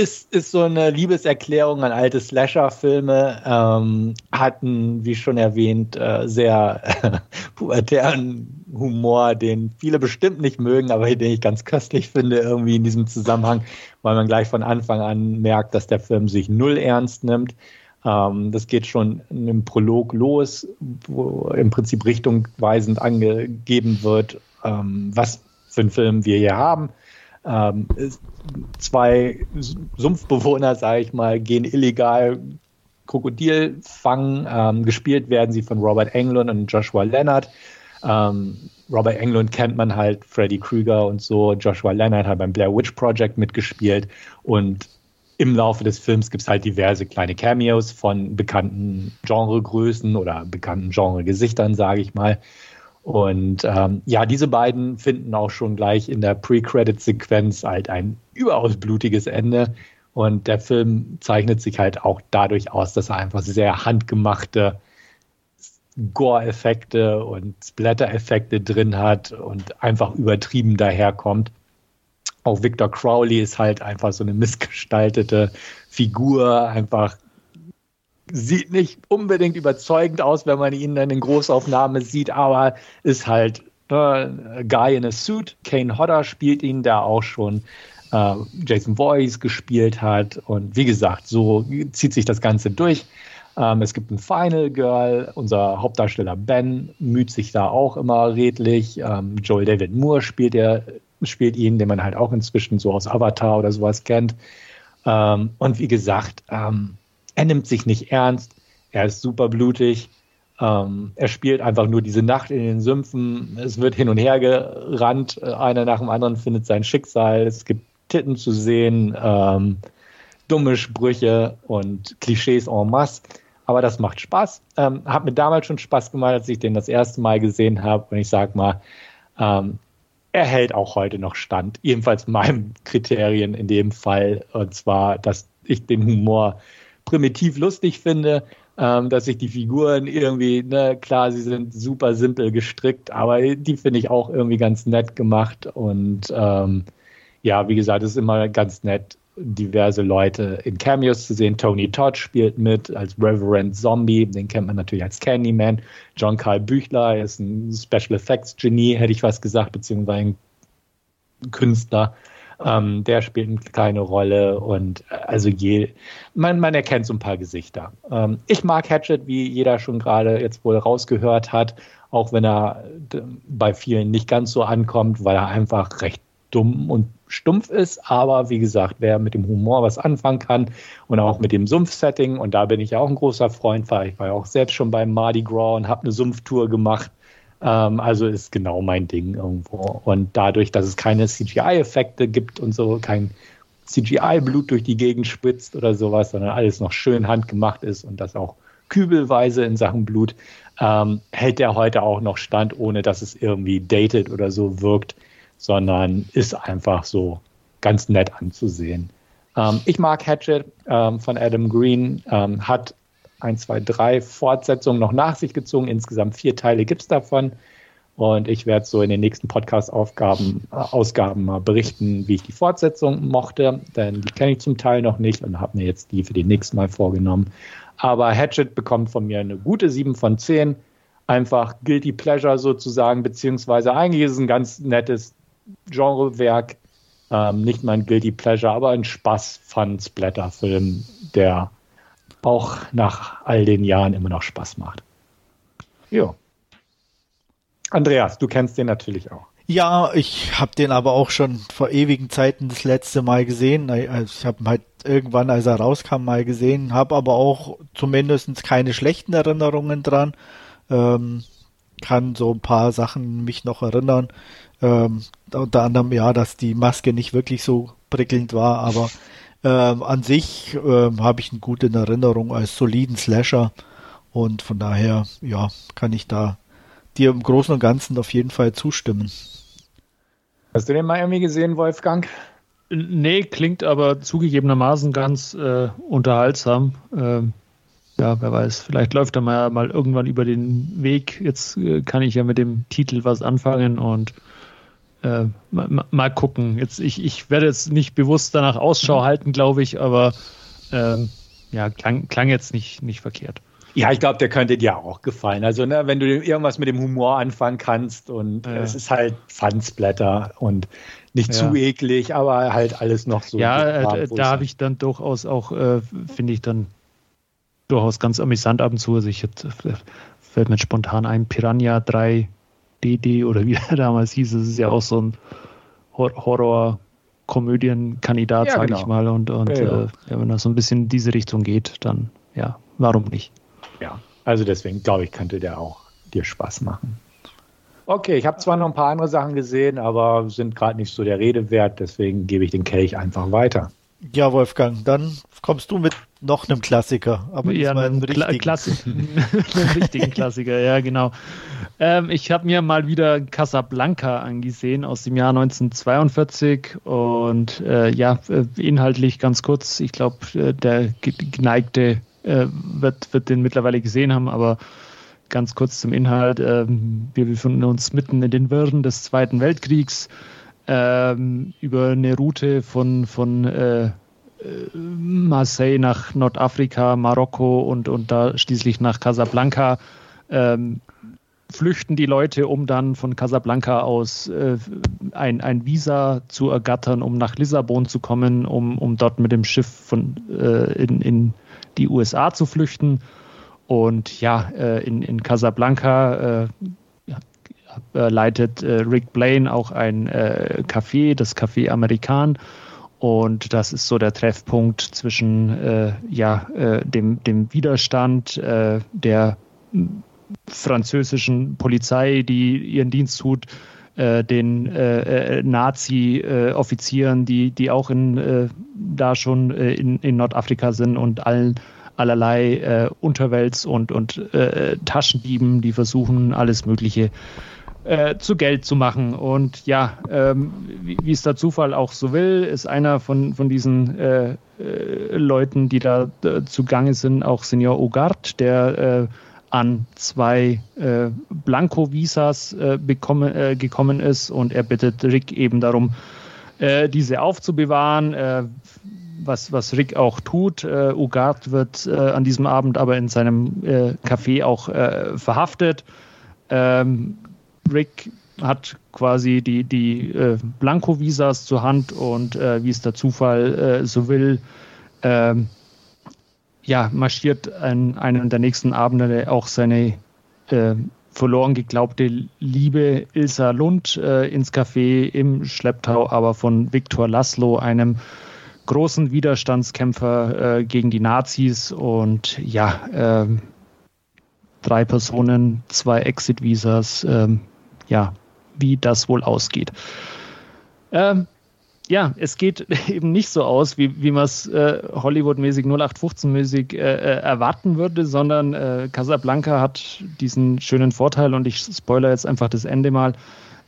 ist, ist so eine Liebeserklärung an alte Slasher-Filme, ähm, hatten, wie schon erwähnt, äh, sehr äh, pubertären Humor, den viele bestimmt nicht mögen, aber den ich ganz köstlich finde, irgendwie in diesem Zusammenhang, weil man gleich von Anfang an merkt, dass der Film sich null ernst nimmt. Ähm, das geht schon einem Prolog los, wo im Prinzip richtungweisend angegeben wird, ähm, was für einen Film wir hier haben. Ähm, zwei Sumpfbewohner, sage ich mal, gehen illegal Krokodil fangen. Ähm, gespielt werden sie von Robert Englund und Joshua Leonard. Ähm, Robert Englund kennt man halt, Freddy Krüger und so. Joshua Leonard hat beim Blair Witch Project mitgespielt. Und im Laufe des Films gibt es halt diverse kleine Cameos von bekannten Genregrößen oder bekannten Genregesichtern, sage ich mal. Und ähm, ja, diese beiden finden auch schon gleich in der Pre-Credit-Sequenz halt ein überaus blutiges Ende. Und der Film zeichnet sich halt auch dadurch aus, dass er einfach sehr handgemachte Gore-Effekte und Splatter-Effekte drin hat und einfach übertrieben daherkommt. Auch Victor Crowley ist halt einfach so eine missgestaltete Figur, einfach sieht nicht unbedingt überzeugend aus, wenn man ihn dann in Großaufnahme sieht, aber ist halt äh, Guy in a Suit. Kane Hodder spielt ihn, da auch schon äh, Jason Voorhees gespielt hat. Und wie gesagt, so zieht sich das Ganze durch. Ähm, es gibt ein Final Girl. Unser Hauptdarsteller Ben müht sich da auch immer redlich. Ähm, Joel David Moore spielt, er, spielt ihn, den man halt auch inzwischen so aus Avatar oder sowas kennt. Ähm, und wie gesagt, ähm, er nimmt sich nicht ernst, er ist super blutig, ähm, er spielt einfach nur diese Nacht in den Sümpfen, es wird hin und her gerannt, einer nach dem anderen findet sein Schicksal, es gibt Titten zu sehen, ähm, dumme Sprüche und Klischees en masse. Aber das macht Spaß. Ähm, hat mir damals schon Spaß gemacht, als ich den das erste Mal gesehen habe. Und ich sag mal, ähm, er hält auch heute noch stand. Jedenfalls meinen Kriterien in dem Fall. Und zwar, dass ich den Humor primitiv lustig finde, ähm, dass sich die Figuren irgendwie, ne, klar, sie sind super simpel gestrickt, aber die finde ich auch irgendwie ganz nett gemacht und ähm, ja, wie gesagt, es ist immer ganz nett, diverse Leute in Cameos zu sehen. Tony Todd spielt mit als Reverend Zombie, den kennt man natürlich als Candyman. John Carl Büchler ist ein Special Effects Genie, hätte ich was gesagt, beziehungsweise ein Künstler. Ähm, der spielt eine kleine Rolle und äh, also je, man, man erkennt so ein paar Gesichter. Ähm, ich mag Hatchet, wie jeder schon gerade jetzt wohl rausgehört hat, auch wenn er bei vielen nicht ganz so ankommt, weil er einfach recht dumm und stumpf ist. Aber wie gesagt, wer mit dem Humor was anfangen kann und auch mit dem Sumpfsetting, und da bin ich ja auch ein großer Freund, weil ich war ja auch selbst schon beim Mardi Gras und habe eine Sumpftour gemacht. Ähm, also ist genau mein Ding irgendwo. Und dadurch, dass es keine CGI-Effekte gibt und so, kein CGI-Blut durch die Gegend spritzt oder sowas, sondern alles noch schön handgemacht ist und das auch kübelweise in Sachen Blut, ähm, hält der heute auch noch stand, ohne dass es irgendwie dated oder so wirkt, sondern ist einfach so ganz nett anzusehen. Ähm, ich mag Hatchet ähm, von Adam Green, ähm, hat 1, 2, 3 Fortsetzungen noch nach sich gezogen. Insgesamt vier Teile gibt es davon. Und ich werde so in den nächsten Podcast-Ausgaben äh, mal berichten, wie ich die Fortsetzung mochte, denn die kenne ich zum Teil noch nicht und habe mir jetzt die für den nächsten Mal vorgenommen. Aber Hatchet bekommt von mir eine gute 7 von 10. Einfach Guilty Pleasure sozusagen, beziehungsweise eigentlich ist es ein ganz nettes Genrewerk. Ähm, nicht mein Guilty Pleasure, aber ein Spaß-Fun-Splatter-Film, der auch nach all den Jahren immer noch Spaß macht. Ja. Andreas, du kennst den natürlich auch. Ja, ich habe den aber auch schon vor ewigen Zeiten das letzte Mal gesehen. Also ich habe halt irgendwann, als er rauskam, mal gesehen, habe aber auch zumindest keine schlechten Erinnerungen dran. Ähm, kann so ein paar Sachen mich noch erinnern. Ähm, unter anderem ja, dass die Maske nicht wirklich so prickelnd war, aber ähm, an sich ähm, habe ich eine gute Erinnerung als soliden Slasher und von daher ja kann ich da dir im Großen und Ganzen auf jeden Fall zustimmen. Hast du den mal irgendwie gesehen, Wolfgang? Nee, klingt aber zugegebenermaßen ganz äh, unterhaltsam. Ähm, ja, wer weiß, vielleicht läuft er mal, mal irgendwann über den Weg. Jetzt äh, kann ich ja mit dem Titel was anfangen und äh, mal, mal, gucken. Jetzt, ich, ich werde jetzt nicht bewusst danach Ausschau mhm. halten, glaube ich, aber ähm, ja, klang, klang jetzt nicht, nicht verkehrt. Ja, ich glaube, der könnte dir auch gefallen. Also, ne, wenn du irgendwas mit dem Humor anfangen kannst und ja. es ist halt Fansblätter und nicht ja. zu eklig, aber halt alles noch so. Ja, äh, da habe ich dann durchaus auch, äh, finde ich dann durchaus ganz amüsant ab und zu. Also ich jetzt, äh, fällt mir spontan ein Piranha 3 DD oder wie er damals hieß. Es ist ja auch so ein Horror- Komödienkandidat, ja, sage genau. ich mal. Und, und ja, äh, wenn das so ein bisschen in diese Richtung geht, dann ja, warum nicht? Ja, also deswegen glaube ich, könnte der auch dir Spaß machen. Okay, ich habe zwar noch ein paar andere Sachen gesehen, aber sind gerade nicht so der Rede wert, deswegen gebe ich den Kelch einfach weiter. Ja, Wolfgang, dann kommst du mit noch einem Klassiker, aber ja, einem richtigen. Klassi einem richtigen Klassiker, ja, genau. Ähm, ich habe mir mal wieder Casablanca angesehen aus dem Jahr 1942 und äh, ja, äh, inhaltlich ganz kurz. Ich glaube, äh, der geneigte äh, wird, wird den mittlerweile gesehen haben, aber ganz kurz zum Inhalt. Ähm, wir befinden uns mitten in den Wirren des Zweiten Weltkriegs ähm, über eine Route von, von äh, äh, Marseille nach Nordafrika, Marokko und, und da schließlich nach Casablanca. Ähm, flüchten die Leute, um dann von Casablanca aus äh, ein, ein Visa zu ergattern, um nach Lissabon zu kommen, um, um dort mit dem Schiff von, äh, in, in die USA zu flüchten. Und ja, äh, in, in Casablanca äh, äh, leitet Rick Blaine auch ein Café, das Café Amerikan. Und das ist so der Treffpunkt zwischen äh, ja, äh, dem, dem Widerstand äh, der französischen Polizei, die ihren Dienst tut, den Nazi-Offizieren, die, die auch in, da schon in, in Nordafrika sind und allen allerlei äh, Unterwelts- und, und äh, Taschendieben, die versuchen, alles Mögliche äh, zu Geld zu machen. Und ja, ähm, wie, es der Zufall auch so will, ist einer von, von diesen äh, äh, Leuten, die da äh, zugange sind, auch Senior Ogard, der an zwei Blanko-Visas gekommen ist und er bittet Rick eben darum, diese aufzubewahren was, was Rick auch tut. Äh, Ugart wird äh, an diesem Abend aber in seinem äh, Café auch äh, verhaftet. Ähm, Rick hat quasi die, die äh, Blanko-Visas zur Hand und äh, wie es der Zufall äh, so will, ähm, ja, marschiert an einem der nächsten Abende auch seine verloren geglaubte Liebe Ilsa Lund ins Café im Schlepptau, aber von Viktor Laszlo, einem großen Widerstandskämpfer äh, gegen die Nazis und ja, äh, drei Personen, zwei Exit-Visas, äh, ja, wie das wohl ausgeht. Ähm, ja, es geht eben nicht so aus, wie, wie man es äh, Hollywood-mäßig 0815-mäßig äh, äh, erwarten würde, sondern äh, Casablanca hat diesen schönen Vorteil und ich spoilere jetzt einfach das Ende mal,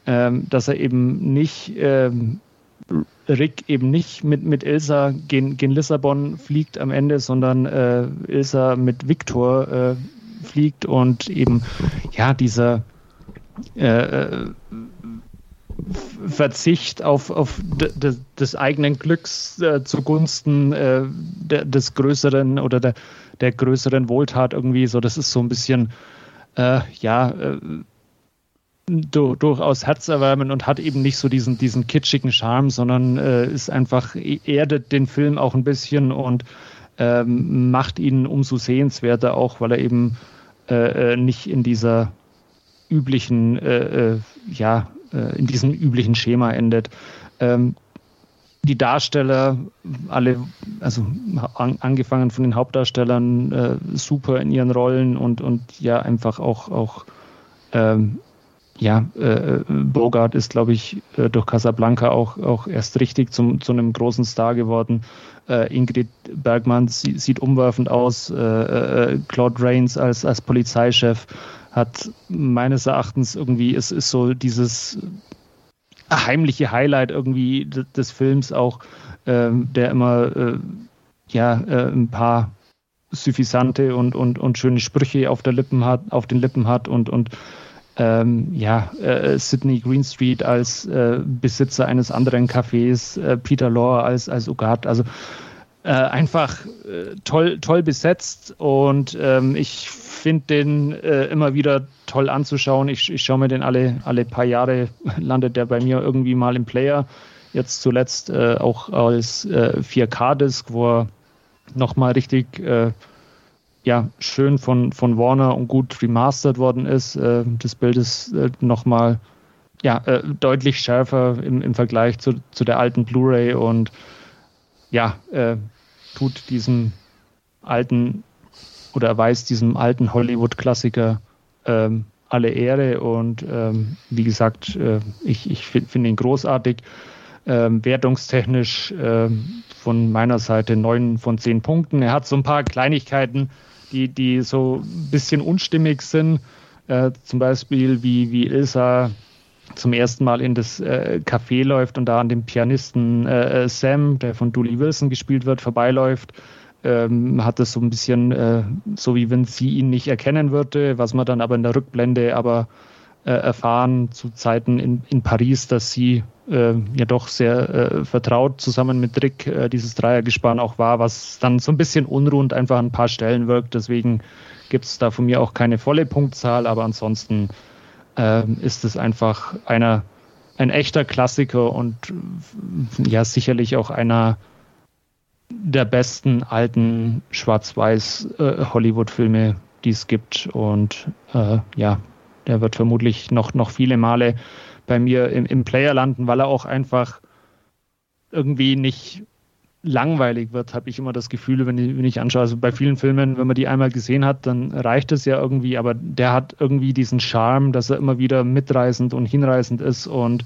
ähm, dass er eben nicht, ähm, Rick eben nicht mit, mit Ilsa gen, gen Lissabon fliegt am Ende, sondern äh, Ilsa mit Victor äh, fliegt und eben, ja, dieser äh, Verzicht auf, auf de, des eigenen Glücks äh, zugunsten äh, de, des größeren oder der, der größeren Wohltat irgendwie so. Das ist so ein bisschen, äh, ja, äh, du, durchaus herzerwärmend und hat eben nicht so diesen, diesen kitschigen Charme, sondern äh, ist einfach, e-, erdet den Film auch ein bisschen und ähm, macht ihn umso sehenswerter, auch weil er eben äh, nicht in dieser üblichen, ja, äh, in diesem üblichen Schema endet. Ähm, die Darsteller, alle, also an, angefangen von den Hauptdarstellern, äh, super in ihren Rollen und, und ja, einfach auch, auch ähm, ja, äh, Bogart ist, glaube ich, äh, durch Casablanca auch, auch erst richtig zum, zu einem großen Star geworden. Äh, Ingrid Bergmann sie, sieht umwerfend aus. Äh, äh, Claude Rains als, als Polizeichef hat meines Erachtens irgendwie, es ist so dieses heimliche Highlight irgendwie des Films auch, ähm, der immer äh, ja äh, ein paar suffisante und, und, und schöne Sprüche auf der Lippen hat, auf den Lippen hat und, und ähm, ja, äh, Sidney Greenstreet als äh, Besitzer eines anderen Cafés, äh, Peter Law als, als Ugat, also äh, einfach äh, toll, toll besetzt und ähm, ich finde den äh, immer wieder toll anzuschauen. Ich, ich schaue mir den alle, alle paar Jahre, landet der bei mir irgendwie mal im Player. Jetzt zuletzt äh, auch als äh, 4K-Disc, wo er nochmal richtig äh, ja, schön von, von Warner und gut remastered worden ist. Äh, das Bild ist äh, nochmal ja, äh, deutlich schärfer im, im Vergleich zu, zu der alten Blu-ray und ja, äh, tut diesem alten oder erweist diesem alten Hollywood-Klassiker ähm, alle Ehre und ähm, wie gesagt, äh, ich, ich finde ihn großartig. Ähm, wertungstechnisch äh, von meiner Seite neun von zehn Punkten. Er hat so ein paar Kleinigkeiten, die, die so ein bisschen unstimmig sind. Äh, zum Beispiel wie, wie Ilsa zum ersten Mal in das äh, Café läuft und da an dem Pianisten äh, Sam, der von Dooley Wilson gespielt wird, vorbeiläuft ähm, hat es so ein bisschen äh, so, wie wenn sie ihn nicht erkennen würde, was man dann aber in der Rückblende aber äh, erfahren zu Zeiten in, in Paris, dass sie äh, ja doch sehr äh, vertraut zusammen mit Rick äh, dieses Dreiergespann auch war, was dann so ein bisschen unrund einfach an ein paar Stellen wirkt. Deswegen gibt es da von mir auch keine volle Punktzahl, aber ansonsten ähm, ist es einfach einer ein echter Klassiker und ja sicherlich auch einer der besten alten Schwarz-Weiß äh, die es gibt. Und äh, ja, der wird vermutlich noch, noch viele Male bei mir im, im Player landen, weil er auch einfach irgendwie nicht langweilig wird, habe ich immer das Gefühl, wenn ich, wenn ich anschaue. Also bei vielen Filmen, wenn man die einmal gesehen hat, dann reicht es ja irgendwie, aber der hat irgendwie diesen Charme, dass er immer wieder mitreißend und hinreißend ist und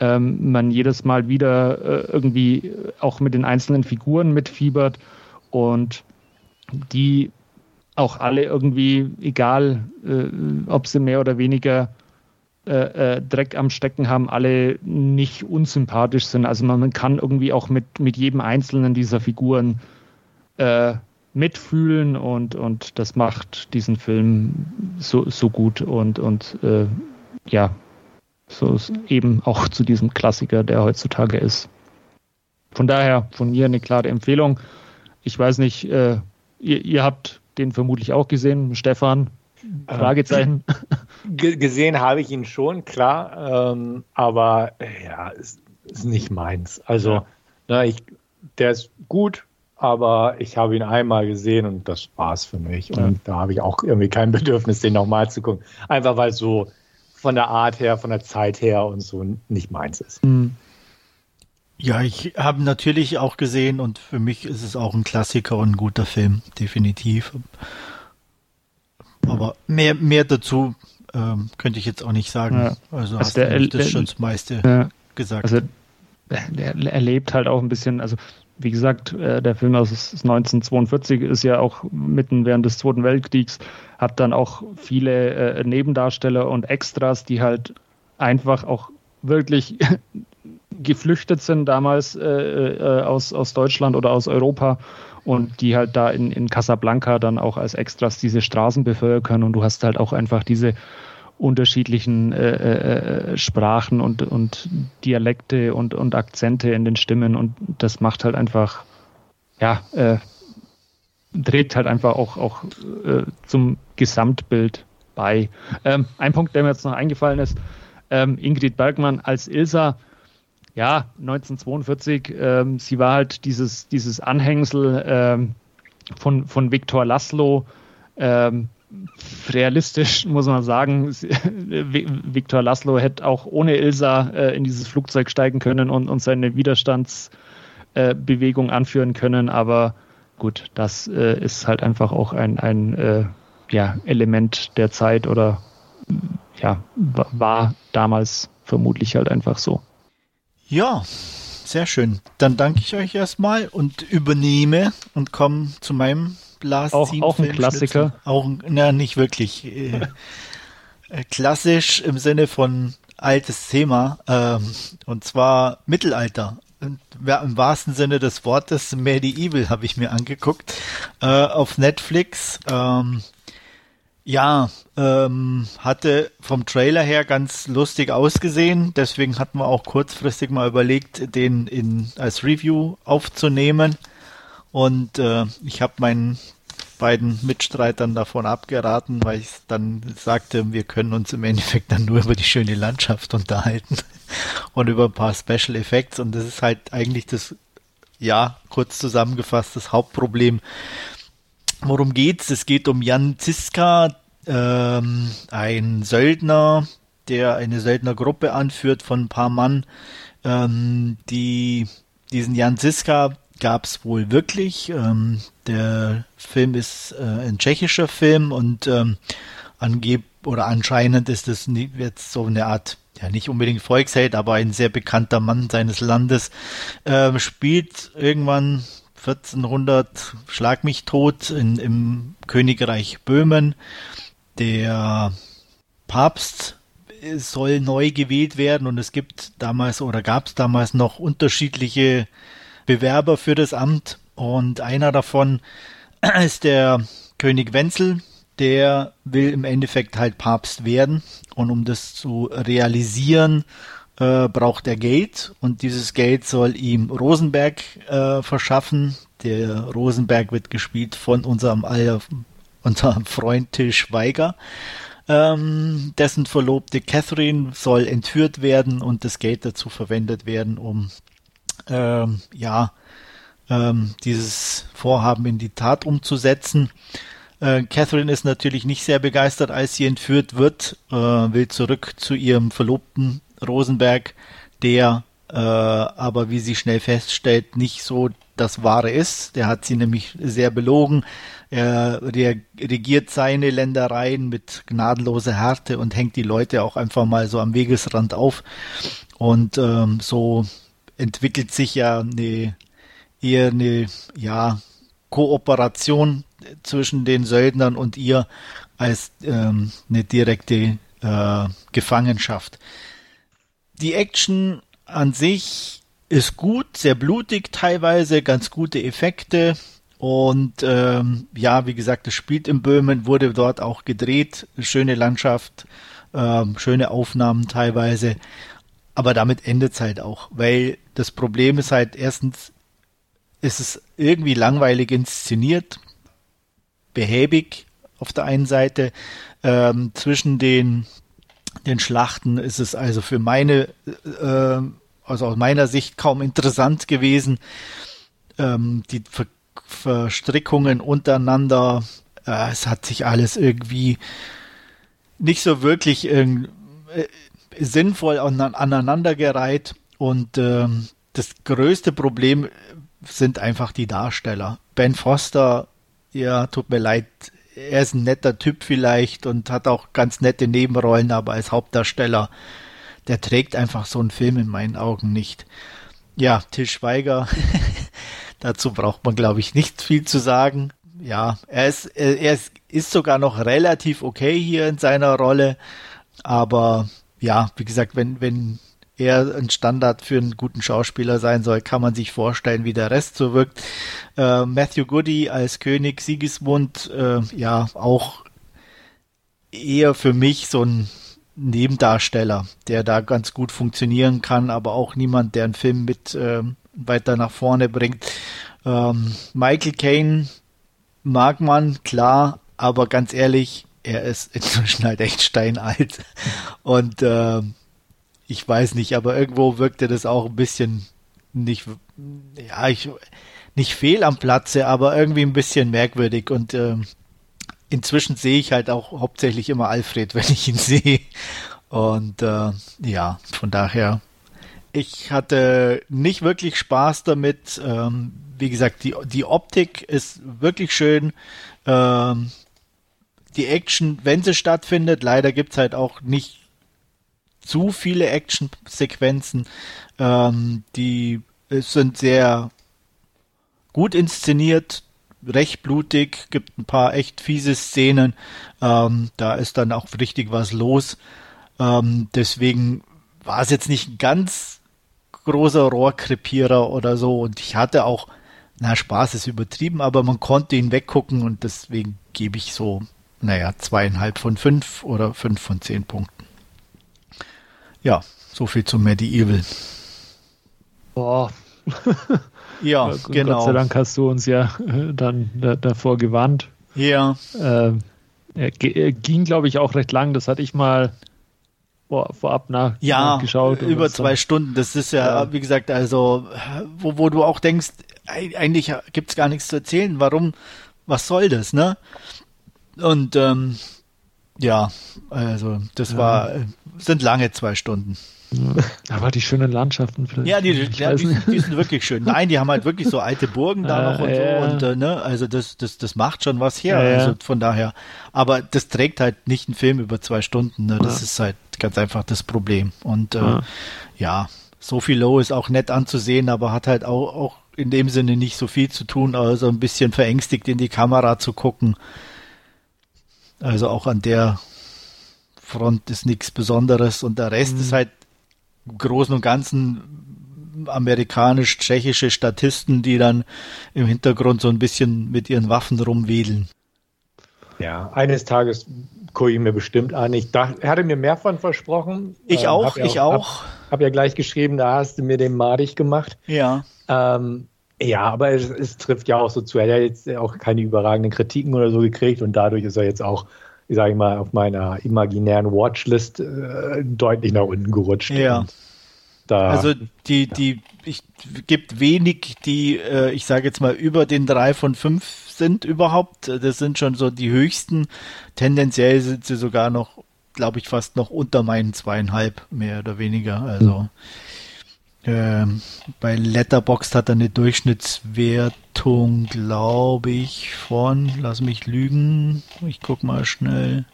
ähm, man jedes Mal wieder äh, irgendwie auch mit den einzelnen Figuren mitfiebert und die auch alle irgendwie, egal äh, ob sie mehr oder weniger äh, äh, Dreck am Stecken haben, alle nicht unsympathisch sind. Also man, man kann irgendwie auch mit, mit jedem einzelnen dieser Figuren äh, mitfühlen und, und das macht diesen Film so, so gut und, und äh, ja, so eben auch zu diesem Klassiker, der heutzutage ist. Von daher von mir eine klare Empfehlung. Ich weiß nicht, äh, ihr, ihr, habt den vermutlich auch gesehen, Stefan. Äh, Fragezeichen. G gesehen habe ich ihn schon, klar, ähm, aber äh, ja, ist, ist nicht meins. Also, ja. na, ich, der ist gut, aber ich habe ihn einmal gesehen und das war's für mich. Ja. Und da habe ich auch irgendwie kein Bedürfnis, den nochmal zu gucken. Einfach weil so von der Art her, von der Zeit her und so nicht meins ist. Mhm. Ja, ich habe natürlich auch gesehen und für mich ist es auch ein Klassiker und ein guter Film, definitiv. Aber mehr, mehr dazu ähm, könnte ich jetzt auch nicht sagen. Ja. Also, also der, das schon das meiste ja. gesagt. Also er, er lebt halt auch ein bisschen, also wie gesagt, äh, der Film aus 1942 ist ja auch mitten während des Zweiten Weltkriegs, hat dann auch viele äh, Nebendarsteller und Extras, die halt einfach auch wirklich geflüchtet sind damals äh, äh, aus, aus Deutschland oder aus Europa und die halt da in, in Casablanca dann auch als Extras diese Straßen können und du hast halt auch einfach diese unterschiedlichen äh, äh, Sprachen und, und Dialekte und, und Akzente in den Stimmen. Und das macht halt einfach, ja, äh, trägt halt einfach auch, auch äh, zum Gesamtbild bei. Ähm, ein Punkt, der mir jetzt noch eingefallen ist, ähm, Ingrid Bergmann als Ilsa, ja, 1942, ähm, sie war halt dieses, dieses Anhängsel ähm, von, von Viktor Laszlo, ähm, realistisch muss man sagen, Viktor Laszlo hätte auch ohne Ilsa äh, in dieses Flugzeug steigen können und, und seine Widerstandsbewegung äh, anführen können. Aber gut, das äh, ist halt einfach auch ein, ein äh, ja, Element der Zeit oder ja, war damals vermutlich halt einfach so. Ja, sehr schön. Dann danke ich euch erstmal und übernehme und komme zu meinem Last auch, auch ein Klassiker. Auch, na, nicht wirklich. Äh, äh, klassisch im Sinne von altes Thema, ähm, und zwar Mittelalter. Im wahrsten Sinne des Wortes Medieval habe ich mir angeguckt äh, auf Netflix. Ähm, ja, ähm, hatte vom Trailer her ganz lustig ausgesehen. Deswegen hatten wir auch kurzfristig mal überlegt, den in, als Review aufzunehmen. Und äh, ich habe meinen beiden Mitstreitern davon abgeraten, weil ich dann sagte, wir können uns im Endeffekt dann nur über die schöne Landschaft unterhalten und über ein paar Special Effects. Und das ist halt eigentlich das, ja, kurz zusammengefasst, das Hauptproblem. Worum geht's? Es geht um Jan Ziska, ähm, ein Söldner, der eine Söldnergruppe anführt von ein paar Mann, ähm, die diesen Jan Ziska gab es wohl wirklich. Ähm, der Film ist äh, ein tschechischer Film und ähm, angeb oder anscheinend ist es jetzt so eine Art, ja nicht unbedingt Volksheld, aber ein sehr bekannter Mann seines Landes. Ähm, spielt irgendwann 1400 Schlag mich tot in, im Königreich Böhmen. Der Papst soll neu gewählt werden und es gibt damals oder gab es damals noch unterschiedliche Bewerber für das Amt. Und einer davon ist der König Wenzel, der will im Endeffekt halt Papst werden. Und um das zu realisieren, äh, braucht er Geld und dieses Geld soll ihm Rosenberg äh, verschaffen. Der Rosenberg wird gespielt von unserem, äh, unserem Freund Till Schweiger. Ähm, dessen Verlobte Catherine soll entführt werden und das Geld dazu verwendet werden, um ähm, ja, ähm, dieses Vorhaben in die Tat umzusetzen. Äh, Catherine ist natürlich nicht sehr begeistert, als sie entführt wird, äh, will zurück zu ihrem Verlobten Rosenberg, der äh, aber, wie sie schnell feststellt, nicht so das Wahre ist. Der hat sie nämlich sehr belogen. Er regiert seine Ländereien mit gnadenloser Härte und hängt die Leute auch einfach mal so am Wegesrand auf. Und ähm, so entwickelt sich ja eine eher eine ja Kooperation zwischen den Söldnern und ihr als ähm, eine direkte äh, Gefangenschaft. Die Action an sich ist gut, sehr blutig teilweise, ganz gute Effekte. Und ähm, ja, wie gesagt, es spielt in Böhmen, wurde dort auch gedreht, schöne Landschaft, ähm, schöne Aufnahmen teilweise. Aber damit endet es halt auch, weil das Problem ist halt erstens, ist es irgendwie langweilig inszeniert, behäbig auf der einen Seite, ähm, zwischen den, den Schlachten ist es also für meine, äh, also aus meiner Sicht kaum interessant gewesen. Ähm, die Ver Verstrickungen untereinander, äh, es hat sich alles irgendwie nicht so wirklich äh, sinnvoll aneinandergereiht und ähm, das größte Problem sind einfach die Darsteller. Ben Foster, ja, tut mir leid, er ist ein netter Typ vielleicht und hat auch ganz nette Nebenrollen, aber als Hauptdarsteller, der trägt einfach so einen Film in meinen Augen nicht. ja, Til Schweiger, dazu braucht man, glaube ich, nicht viel zu sagen. Ja, er ist, er ist, ist sogar noch relativ okay hier in seiner Rolle, aber ja, wie gesagt, wenn, wenn er ein Standard für einen guten Schauspieler sein soll, kann man sich vorstellen, wie der Rest so wirkt. Äh, Matthew Goody als König Sigismund, äh, ja, auch eher für mich so ein Nebendarsteller, der da ganz gut funktionieren kann, aber auch niemand, der einen Film mit äh, weiter nach vorne bringt. Ähm, Michael Caine mag man, klar, aber ganz ehrlich, er ist inzwischen halt echt steinalt. Und äh, ich weiß nicht, aber irgendwo wirkte das auch ein bisschen nicht, ja, ich, nicht fehl am Platze, aber irgendwie ein bisschen merkwürdig. Und äh, inzwischen sehe ich halt auch hauptsächlich immer Alfred, wenn ich ihn sehe. Und äh, ja, von daher, ich hatte nicht wirklich Spaß damit. Ähm, wie gesagt, die, die Optik ist wirklich schön. Ähm, die Action, wenn sie stattfindet, leider gibt's halt auch nicht zu viele Action-Sequenzen. Ähm, die sind sehr gut inszeniert, recht blutig, gibt ein paar echt fiese Szenen. Ähm, da ist dann auch richtig was los. Ähm, deswegen war es jetzt nicht ein ganz großer Rohrkrepierer oder so. Und ich hatte auch, na, Spaß ist übertrieben, aber man konnte ihn weggucken und deswegen gebe ich so, naja, zweieinhalb von fünf oder fünf von zehn Punkten. Ja, so viel zum Medieval. Boah. ja, ja, genau. Gott sei Dank hast du uns ja äh, dann da, davor gewarnt. Ja. Äh, er, er ging, glaube ich, auch recht lang. Das hatte ich mal vor, vorab nach, ja, nachgeschaut. über zwei dann, Stunden. Das ist ja, ja, wie gesagt, also, wo, wo du auch denkst, eigentlich gibt's gar nichts zu erzählen. Warum, was soll das, ne? Und ähm, ja, also das ja. war, sind lange zwei Stunden. Ja, aber die schönen Landschaften vielleicht. Ja, die, ja, die, die, sind wirklich schön. Nein, die haben halt wirklich so alte Burgen da noch und so. Und äh, ne, also das, das, das macht schon was her. Also von daher. Aber das trägt halt nicht einen Film über zwei Stunden. Ne? Das ist halt ganz einfach das Problem. Und äh, ja, Sophie Lowe ist auch nett anzusehen, aber hat halt auch, auch in dem Sinne nicht so viel zu tun, also ein bisschen verängstigt in die Kamera zu gucken. Also auch an der Front ist nichts Besonderes und der Rest mhm. ist halt im Großen und Ganzen amerikanisch-tschechische Statisten, die dann im Hintergrund so ein bisschen mit ihren Waffen rumwedeln. Ja, eines Tages gucke ich mir bestimmt an. Ich dachte, er hatte mir mehr von versprochen. Ich ähm, auch, ich auch. auch. Hab, hab, ja gleich geschrieben, da hast du mir den madig gemacht. Ja. Ähm, ja, aber es, es, trifft ja auch so zu. Er hat ja jetzt auch keine überragenden Kritiken oder so gekriegt und dadurch ist er jetzt auch, sage ich mal, auf meiner imaginären Watchlist äh, deutlich nach unten gerutscht. Ja. Da, also die, ja. die, ich gibt wenig, die, äh, ich sage jetzt mal, über den drei von fünf sind überhaupt. Das sind schon so die höchsten. Tendenziell sind sie sogar noch, glaube ich, fast noch unter meinen zweieinhalb, mehr oder weniger. Also. Mhm ähm, bei Letterboxd hat er eine Durchschnittswertung, glaube ich, von, lass mich lügen, ich guck mal schnell,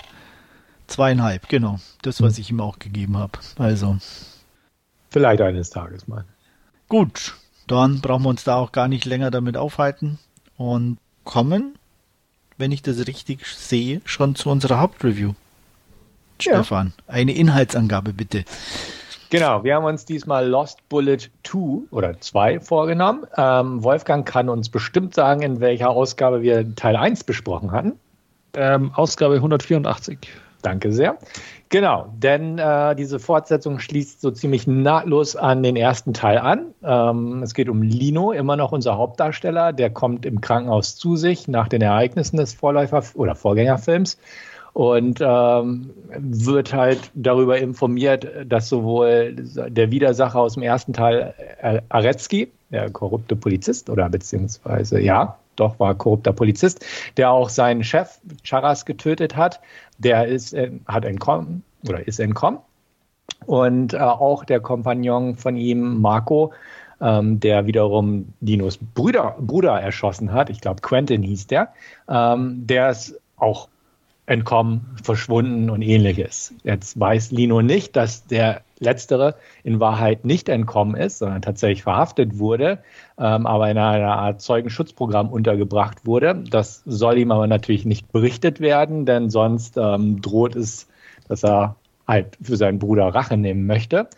zweieinhalb, genau. Das, was hm. ich ihm auch gegeben habe. Also. Vielleicht eines Tages mal. Gut, dann brauchen wir uns da auch gar nicht länger damit aufhalten und kommen, wenn ich das richtig sehe, schon zu unserer Hauptreview. Ja. Stefan, eine Inhaltsangabe bitte. Genau, wir haben uns diesmal Lost Bullet 2 oder 2 vorgenommen. Ähm, Wolfgang kann uns bestimmt sagen, in welcher Ausgabe wir Teil 1 besprochen hatten. Ähm, Ausgabe 184. Danke sehr. Genau, denn äh, diese Fortsetzung schließt so ziemlich nahtlos an den ersten Teil an. Ähm, es geht um Lino, immer noch unser Hauptdarsteller. Der kommt im Krankenhaus zu sich nach den Ereignissen des Vorläufer- oder Vorgängerfilms und ähm, wird halt darüber informiert, dass sowohl der Widersacher aus dem ersten Teil, äh, Aretzky, der korrupte Polizist, oder beziehungsweise, ja, doch, war korrupter Polizist, der auch seinen Chef Charas getötet hat, der ist, hat entkommen oder ist entkommen. Und äh, auch der Kompagnon von ihm, Marco, ähm, der wiederum Dinos Bruder, Bruder erschossen hat, ich glaube Quentin hieß der, ähm, der ist auch entkommen, verschwunden und ähnliches. Jetzt weiß Lino nicht, dass der letztere in Wahrheit nicht entkommen ist, sondern tatsächlich verhaftet wurde, ähm, aber in einer Art Zeugenschutzprogramm untergebracht wurde. Das soll ihm aber natürlich nicht berichtet werden, denn sonst ähm, droht es, dass er halt für seinen Bruder Rache nehmen möchte.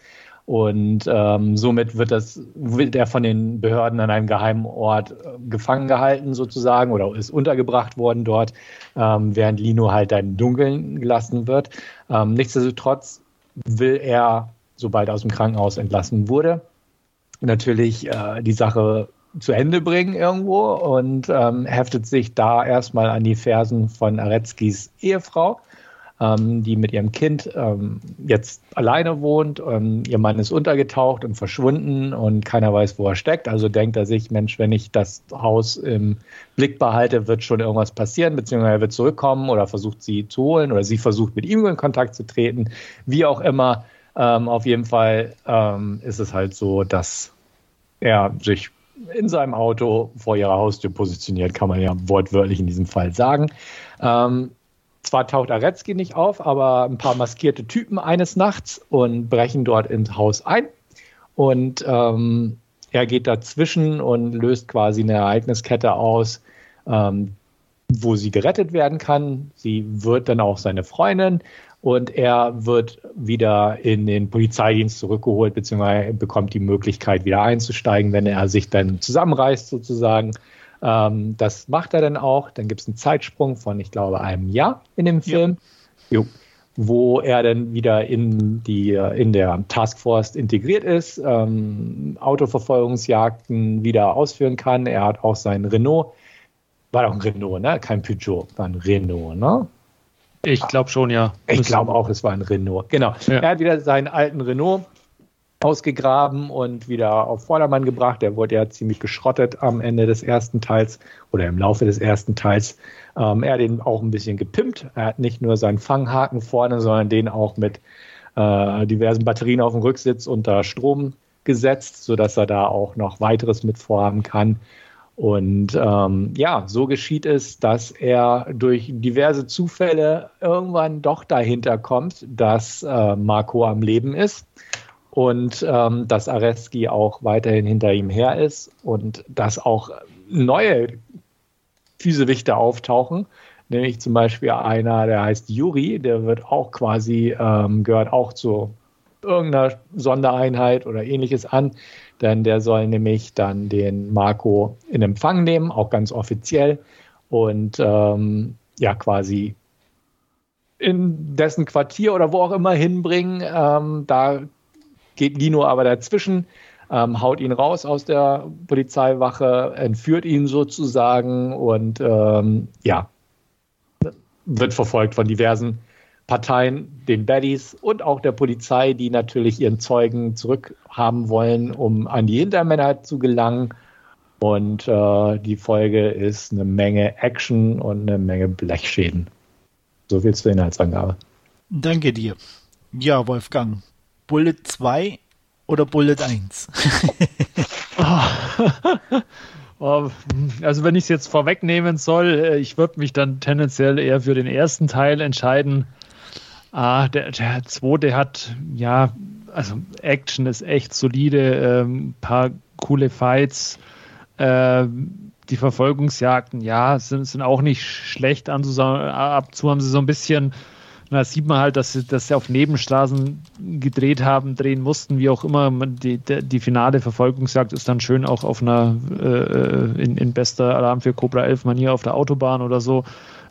Und ähm, somit wird das, wird er von den Behörden an einem geheimen Ort äh, gefangen gehalten sozusagen oder ist untergebracht worden dort, ähm, während Lino halt im Dunkeln gelassen wird. Ähm, nichtsdestotrotz will er, sobald er aus dem Krankenhaus entlassen wurde, natürlich äh, die Sache zu Ende bringen irgendwo und ähm, heftet sich da erstmal an die Fersen von Aretzkis Ehefrau ähm, die mit ihrem Kind ähm, jetzt alleine wohnt. Ähm, ihr Mann ist untergetaucht und verschwunden und keiner weiß, wo er steckt. Also denkt er sich, Mensch, wenn ich das Haus im Blick behalte, wird schon irgendwas passieren, beziehungsweise er wird zurückkommen oder versucht sie zu holen oder sie versucht mit ihm in Kontakt zu treten. Wie auch immer, ähm, auf jeden Fall ähm, ist es halt so, dass er sich in seinem Auto vor ihrer Haustür positioniert, kann man ja wortwörtlich in diesem Fall sagen. Ähm, zwar taucht Aretzky nicht auf, aber ein paar maskierte Typen eines Nachts und brechen dort ins Haus ein. Und ähm, er geht dazwischen und löst quasi eine Ereigniskette aus, ähm, wo sie gerettet werden kann. Sie wird dann auch seine Freundin und er wird wieder in den Polizeidienst zurückgeholt, beziehungsweise bekommt die Möglichkeit, wieder einzusteigen, wenn er sich dann zusammenreißt sozusagen. Ähm, das macht er dann auch. Dann gibt es einen Zeitsprung von, ich glaube, einem Jahr in dem Film, ja. wo er dann wieder in, die, in der Taskforce integriert ist, ähm, Autoverfolgungsjagden wieder ausführen kann. Er hat auch sein Renault, war doch ein Renault, ne? Kein Peugeot, war ein Renault, ne? Ich glaube schon, ja. Ich glaube auch, es war ein Renault. Genau. Ja. Er hat wieder seinen alten Renault ausgegraben und wieder auf Vordermann gebracht. Der wurde ja ziemlich geschrottet am Ende des ersten Teils oder im Laufe des ersten Teils. Ähm, er hat ihn auch ein bisschen gepimpt. Er hat nicht nur seinen Fanghaken vorne, sondern den auch mit äh, diversen Batterien auf dem Rücksitz unter Strom gesetzt, sodass er da auch noch weiteres mit vorhaben kann. Und ähm, ja, so geschieht es, dass er durch diverse Zufälle irgendwann doch dahinter kommt, dass äh, Marco am Leben ist und ähm, dass Areski auch weiterhin hinter ihm her ist und dass auch neue Füsewichte auftauchen, nämlich zum Beispiel einer, der heißt Yuri, der wird auch quasi, ähm, gehört auch zu irgendeiner Sondereinheit oder ähnliches an, denn der soll nämlich dann den Marco in Empfang nehmen, auch ganz offiziell und ähm, ja quasi in dessen Quartier oder wo auch immer hinbringen. Ähm, da geht Lino aber dazwischen, ähm, haut ihn raus aus der Polizeiwache, entführt ihn sozusagen und ähm, ja, wird verfolgt von diversen Parteien, den Baddies und auch der Polizei, die natürlich ihren Zeugen zurückhaben wollen, um an die Hintermänner zu gelangen. Und äh, die Folge ist eine Menge Action und eine Menge Blechschäden. So viel zur Inhaltsangabe. Danke dir. Ja, Wolfgang, Bullet 2 oder Bullet 1? Oh, also wenn ich es jetzt vorwegnehmen soll, äh, ich würde mich dann tendenziell eher für den ersten Teil entscheiden. Ah, der, der zweite hat, ja, also Action ist echt solide, ein ähm, paar coole Fights. Äh, die Verfolgungsjagden, ja, sind, sind auch nicht schlecht anzusehen. Ab und zu haben sie so ein bisschen da sieht man halt, dass sie, dass sie auf Nebenstraßen gedreht haben, drehen mussten, wie auch immer. Die, die finale Verfolgungsjagd ist dann schön auch auf einer, äh, in, in bester Alarm für Cobra 11 Manier auf der Autobahn oder so.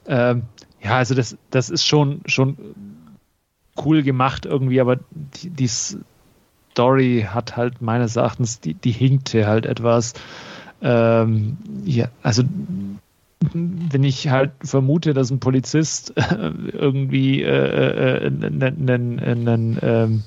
Ähm, ja, also das, das ist schon, schon cool gemacht irgendwie, aber die, die Story hat halt meines Erachtens, die, die hinkte halt etwas. Ähm, ja, also wenn ich halt vermute, dass ein Polizist äh, irgendwie äh, einen, einen, einen, ähm,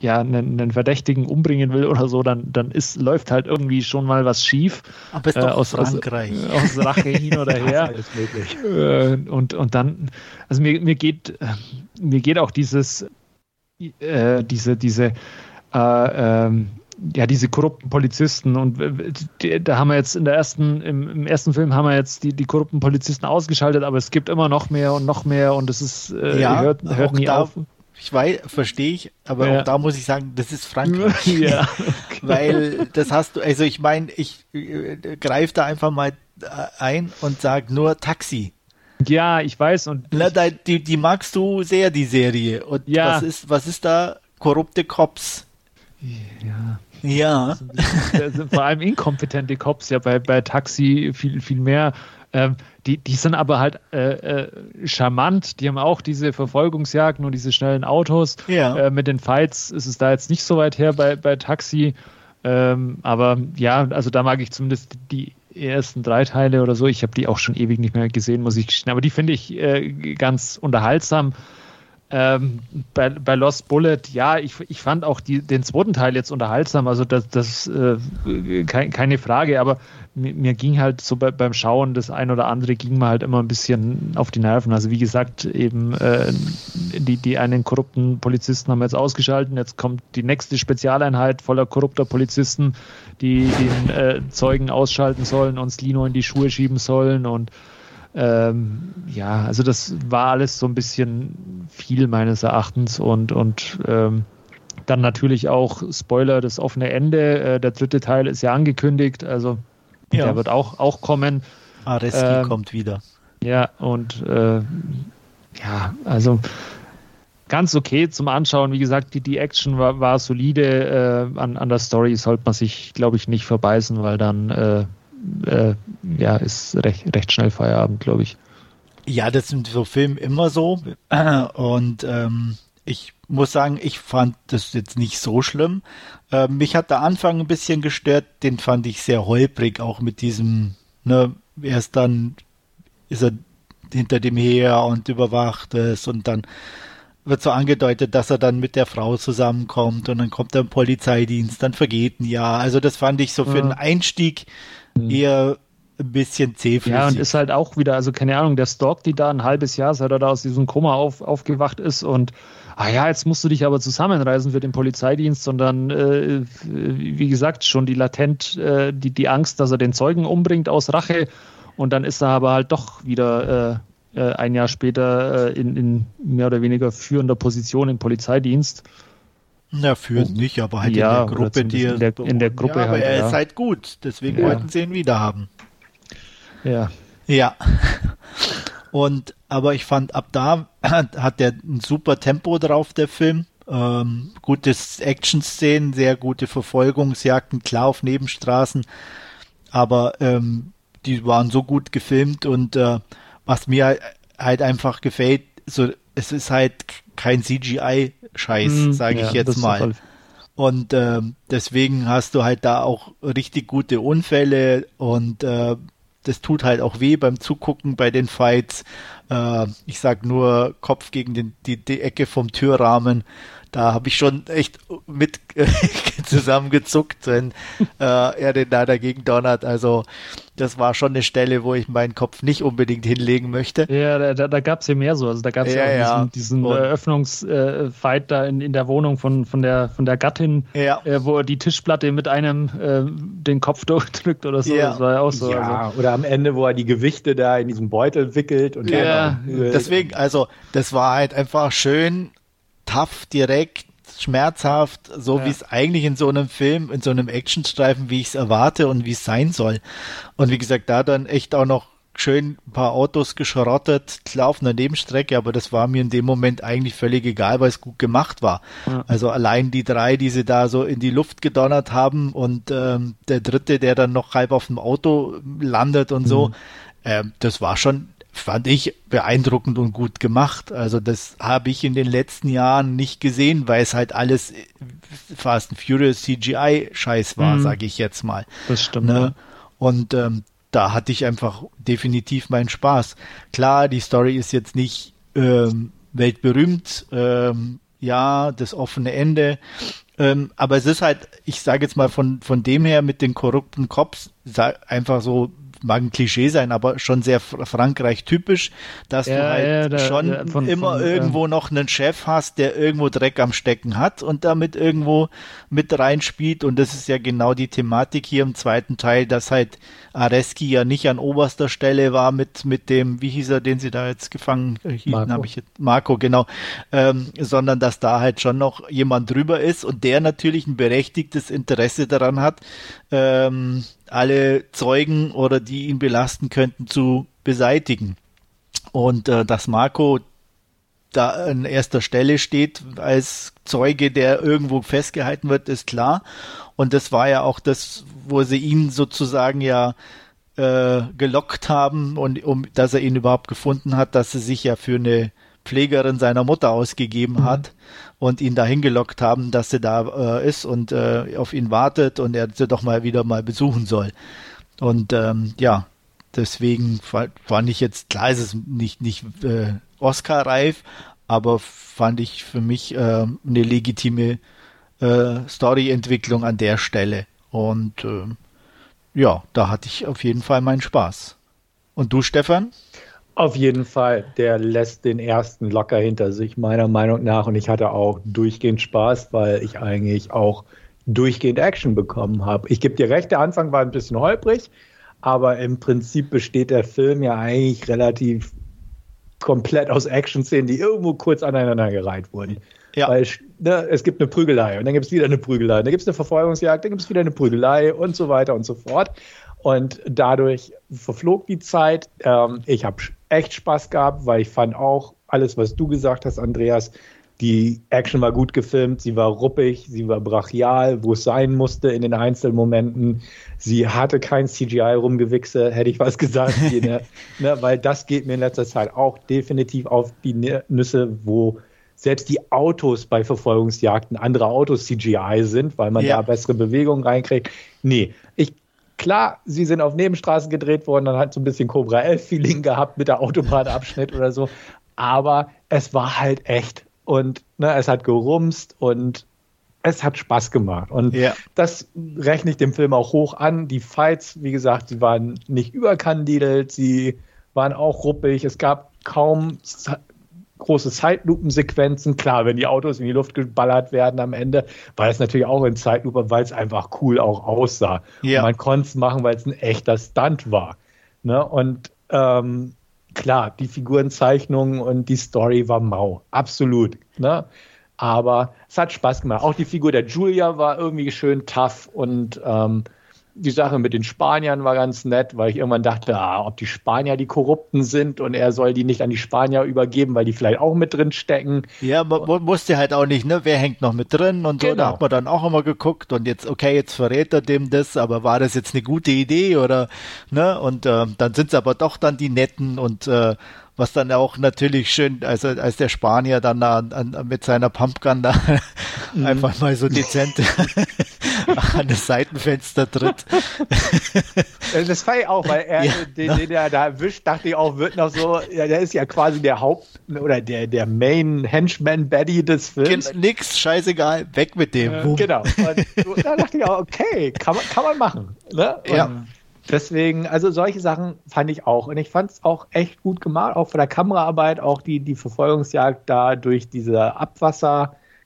ja, einen, Verdächtigen umbringen will oder so, dann, dann ist, läuft halt irgendwie schon mal was schief. Aber ist äh, aus, Frankreich. Aus, aus Rache hin oder her. alles möglich. Äh, und, und dann, also mir, mir geht, mir geht auch dieses, äh, diese, diese, äh, ähm, ja, diese korrupten Polizisten und die, da haben wir jetzt in der ersten, im, im, ersten Film haben wir jetzt die, die korrupten Polizisten ausgeschaltet, aber es gibt immer noch mehr und noch mehr und es ist, äh, ja, hört, hört nie da, auf. Ich weiß, verstehe ich, aber Ja. auch da muss ich sagen, das ist Frankreich. ja. Weil das hast du, also ich meine, ich äh, greif da einfach mal äh, ein und sag nur Taxi. ja, ich weiß und Na, da, die, die magst du sehr, die Serie. Und Ja. was ist, was ist da? Korrupte Cops. ja. Ja. Also vor allem inkompetente Cops ja bei, bei Taxi viel, viel mehr. Ähm, die, die sind aber halt äh, äh, charmant. Die haben auch diese Verfolgungsjagden und diese schnellen Autos. Ja. Äh, mit den Fights ist es da jetzt nicht so weit her bei, bei Taxi. Ähm, aber ja, also da mag ich zumindest die ersten drei Teile oder so. Ich habe die auch schon ewig nicht mehr gesehen, muss ich gestehen. Aber die finde ich äh, ganz unterhaltsam. Ähm, bei, bei Lost Bullet, ja, ich, ich fand auch die, den zweiten Teil jetzt unterhaltsam, also das, das äh, kein, keine Frage, aber mir, mir ging halt so bei, beim Schauen das ein oder andere ging mir halt immer ein bisschen auf die Nerven. Also wie gesagt, eben äh, die, die einen korrupten Polizisten haben jetzt ausgeschalten, jetzt kommt die nächste Spezialeinheit voller korrupter Polizisten, die den äh, Zeugen ausschalten sollen, uns Lino in die Schuhe schieben sollen und ähm, ja, also das war alles so ein bisschen viel meines Erachtens und, und ähm, dann natürlich auch Spoiler, das offene Ende. Äh, der dritte Teil ist ja angekündigt, also Ja. der wird auch, auch kommen. Areski Ähm, kommt wieder. Ja, und äh, ja, also ganz okay zum Anschauen. Wie gesagt, die, die Action war, war solide. Äh, an, an der Story sollte man sich, glaube ich, nicht verbeißen, weil dann äh, äh, ja, ist recht, recht schnell Feierabend, glaube ich. Ja, das sind so Filme immer so. Und ähm, ich muss sagen, ich fand das jetzt nicht so schlimm. Ähm, mich hat der Anfang ein bisschen gestört, den fand ich sehr holprig, auch mit diesem, ne, erst dann ist er hinter dem her und überwacht es und dann wird so angedeutet, dass er dann mit der Frau zusammenkommt und dann kommt er im Polizeidienst, dann vergeht ein Jahr. Also das fand ich so für Ja. den Einstieg eher ein bisschen zähflüssig. Ja, und ist halt auch wieder, also keine Ahnung, der stalkt die da ein halbes Jahr, seit er da aus diesem Koma auf, aufgewacht ist und ah ja, jetzt musst du dich aber zusammenreisen für den Polizeidienst und dann, äh, wie gesagt, schon die latent, äh, die, die Angst, dass er den Zeugen umbringt aus Rache und dann ist er aber halt doch wieder äh, äh, ein Jahr später äh, in, in mehr oder weniger führender Position im Polizeidienst. Ja, führend nicht, aber halt Ja, in der Gruppe, die in der- in der Gruppe ja, aber halt, er ja. ist halt gut, deswegen Ja. wollten sie ihn wieder haben. Ja. Ja. Und aber ich fand ab da hat der ein super Tempo drauf, der Film. Ähm, gutes Action-Szenen, sehr gute Verfolgungsjagden, klar auf Nebenstraßen, aber ähm, die waren so gut gefilmt und äh, was mir halt einfach gefällt, so es ist halt kein CGI-Scheiß, Mhm, sage ja, ich jetzt das ist mal. Und ähm, deswegen hast du halt da auch richtig gute Unfälle und äh, das tut halt auch weh beim Zugucken bei den Fights. Äh, ich sag nur Kopf gegen den, die, die Ecke vom Türrahmen. Da habe ich schon echt mit zusammengezuckt, wenn äh, er den da dagegen donnert. Also das war schon eine Stelle, wo ich meinen Kopf nicht unbedingt hinlegen möchte. Ja, da, da, da gab es ja mehr so. Also da gab es ja, Ja, auch ja. diesen, diesen Eröffnungsfight da in, in der Wohnung von, von, der, von der Gattin, Ja. äh, wo er die Tischplatte mit einem äh, den Kopf durchdrückt oder so. Ja. Das war ja auch so. ja, Also, oder am Ende, wo er die Gewichte da in diesem Beutel wickelt und Ja, äh, Deswegen, also, das war halt einfach schön, tough, direkt, schmerzhaft, so Ja. wie es eigentlich in so einem Film, in so einem Actionstreifen, wie ich es erwarte und wie es sein soll. Und wie gesagt, da dann echt auch noch schön ein paar Autos geschrottet, klar auf einer Nebenstrecke, aber das war mir in dem Moment eigentlich völlig egal, weil es gut gemacht war. Ja. Also allein die drei, die sie da so in die Luft gedonnert haben und ähm, der dritte, der dann noch halb auf dem Auto landet und so, ähm, das war schon, fand ich beeindruckend und gut gemacht. Also das habe ich in den letzten Jahren nicht gesehen, weil es halt alles äh, Fast and Furious CGI Scheiß war, Mhm. sage ich jetzt mal. das stimmt. Ne? Und ähm, da hatte ich einfach definitiv meinen Spaß. Klar, die Story ist jetzt nicht ähm, weltberühmt, ähm, ja, das offene Ende. Ähm, aber es ist halt, ich sage jetzt mal von, von dem her mit den korrupten Cops, einfach so mag ein Klischee sein, aber schon sehr Frankreich typisch, dass ja, du halt ja, da, schon da, von, immer von, irgendwo noch einen Chef hast, der irgendwo Dreck am Stecken hat und damit irgendwo mit reinspielt. Und das ist ja genau die Thematik hier im zweiten Teil, dass halt Areski ja nicht an oberster Stelle war mit mit dem, wie hieß er, den sie da jetzt gefangen hielten, habe ich jetzt, Marco, genau, ähm, sondern dass da halt schon noch jemand drüber ist und der natürlich ein berechtigtes Interesse daran hat, ähm, alle Zeugen oder die ihn belasten könnten zu beseitigen. Und äh, dass Marco da an erster Stelle steht als Zeuge, der irgendwo festgehalten wird, ist klar. Und das war ja auch das, wo sie ihn sozusagen ja äh, gelockt haben und um, dass er ihn überhaupt gefunden hat, dass sie sich ja für eine Pflegerin seiner Mutter ausgegeben mhm. hat und ihn dahin gelockt haben, dass sie da äh, ist und äh, auf ihn wartet und er sie doch mal wieder mal besuchen soll. Und ähm, ja, deswegen fand ich jetzt, klar ist es nicht, nicht äh, Oscar-reif, aber fand ich für mich äh, eine legitime äh, Story-Entwicklung an der Stelle. Und äh, ja, da hatte ich auf jeden Fall meinen Spaß. Und du, Stefan? Auf jeden Fall, der lässt den ersten locker hinter sich, meiner Meinung nach. Und ich hatte auch durchgehend Spaß, weil ich eigentlich auch durchgehend Action bekommen habe. Ich gebe dir recht, der Anfang war ein bisschen holprig, aber im Prinzip besteht der Film ja eigentlich relativ komplett aus Action-Szenen, die irgendwo kurz aneinander gereiht wurden. Ja. Weil ne, es gibt eine Prügelei und dann gibt es wieder eine Prügelei, dann gibt es eine Verfolgungsjagd, dann gibt es wieder eine Prügelei und so weiter und so fort. Und dadurch verflog die Zeit. Ähm, ich habe echt Spaß gehabt, weil ich fand auch alles, was du gesagt hast, Andreas, die Action war gut gefilmt, sie war ruppig, sie war brachial, wo es sein musste in den Einzelmomenten. Sie hatte kein CGI rumgewichse, hätte ich was gesagt, ne, ne, weil das geht mir in letzter Zeit auch definitiv auf die Nüsse, wo selbst die Autos bei Verfolgungsjagden andere Autos CGI sind, weil man ja. da bessere Bewegungen reinkriegt. Nee, Klar, sie sind auf Nebenstraßen gedreht worden, dann hat so ein bisschen Cobra 11 Feeling gehabt mit der Autobahnabschnitt oder so. Aber es war halt echt. Und ne, es hat gerumst und es hat Spaß gemacht. Und ja. das rechne ich dem Film auch hoch an. Die Fights, wie gesagt, sie waren nicht überkandidelt, sie waren auch ruppig. Es gab kaum große Zeitlupensequenzen. Klar, wenn die Autos in die Luft geballert werden am Ende, war es natürlich auch in Zeitlupe, weil es einfach cool auch aussah. Ja. Und man konnte es machen, weil es ein echter Stunt war. Ne? Und ähm, klar, die Figurenzeichnung und die Story war mau. Absolut. Ne? Aber es hat Spaß gemacht. Auch die Figur der Julia war irgendwie schön tough und ähm, die Sache mit den Spaniern war ganz nett, weil ich irgendwann dachte, ah, ob die Spanier die Korrupten sind und er soll die nicht an die Spanier übergeben, weil die vielleicht auch mit drin stecken. Ja, man, wusste halt auch nicht, ne, wer hängt noch mit drin und so. Genau. Da hat man dann auch immer geguckt und jetzt, okay, jetzt verrät er dem das, aber war das jetzt eine gute Idee oder, ne? Und äh, dann sind es aber doch dann die Netten und äh, was dann auch natürlich schön, also als der Spanier dann da an, mit seiner Pumpgun da mhm. einfach mal so dezent an das Seitenfenster tritt. Das fand ich auch, weil er, ja. den, den er da erwischt, dachte ich auch, wird noch so, ja, der ist ja quasi der Haupt- oder der, der Main Henchman-Baddy des Films. Nix, scheißegal, weg mit dem. Äh, genau. Und da dachte ich auch, okay, kann man, kann man machen. Ne? ja. Deswegen, also solche Sachen fand ich auch. Und ich fand es auch echt gut gemacht, auch von der Kameraarbeit, auch die, die Verfolgungsjagd da durch diese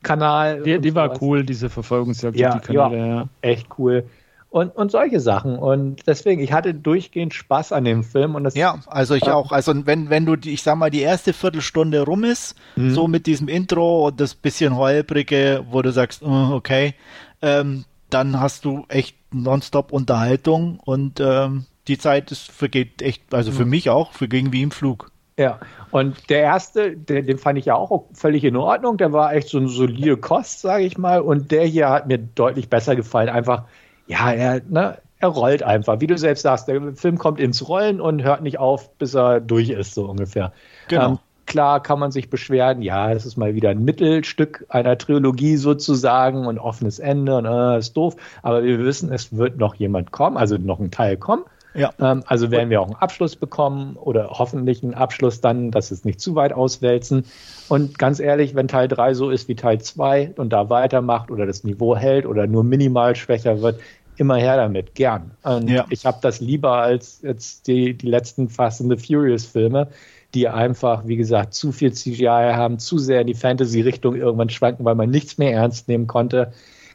Abwasserkanal. Die, die war cool, diese Verfolgungsjagd ja, die Kanäle, ja, ja. Echt cool. Und, und solche Sachen. Und deswegen, ich hatte durchgehend Spaß an dem Film. Und das ja, also ich auch. Also wenn, wenn du, die, ich sag mal, die erste Viertelstunde rum ist, mhm. so mit diesem Intro und das bisschen holprige, wo du sagst, oh, okay, ähm, dann hast du echt nonstop Unterhaltung und ähm, die Zeit ist, vergeht echt, also für mhm. mich auch, verging wie im Flug. Ja, und der erste, den, den, fand ich ja auch völlig in Ordnung. Der war echt so eine solide Kost, sage ich mal. Und der hier hat mir deutlich besser gefallen. Einfach, ja, er, ne, er rollt einfach. Wie du selbst sagst, der Film kommt ins Rollen und hört nicht auf, bis er durch ist, so ungefähr. Genau. Ähm, Klar kann man sich beschweren, ja, es ist mal wieder ein Mittelstück einer Trilogie sozusagen und offenes Ende und äh, ist doof. Aber wir wissen, es wird noch jemand kommen, also noch ein Teil kommen. Ja. Ähm, also werden wir auch einen Abschluss bekommen oder hoffentlich einen Abschluss dann, dass es nicht zu weit auswälzen. Und ganz ehrlich, wenn Teil 3 so ist wie Teil 2 und da weitermacht oder das Niveau hält oder nur minimal schwächer wird, immer her damit, gern. Und ja. ich habe das lieber als jetzt die, die letzten Fast and the Furious Filme, die einfach, wie gesagt, zu viel CGI haben, zu sehr in die Fantasy-Richtung irgendwann schwanken, weil man nichts mehr ernst nehmen konnte.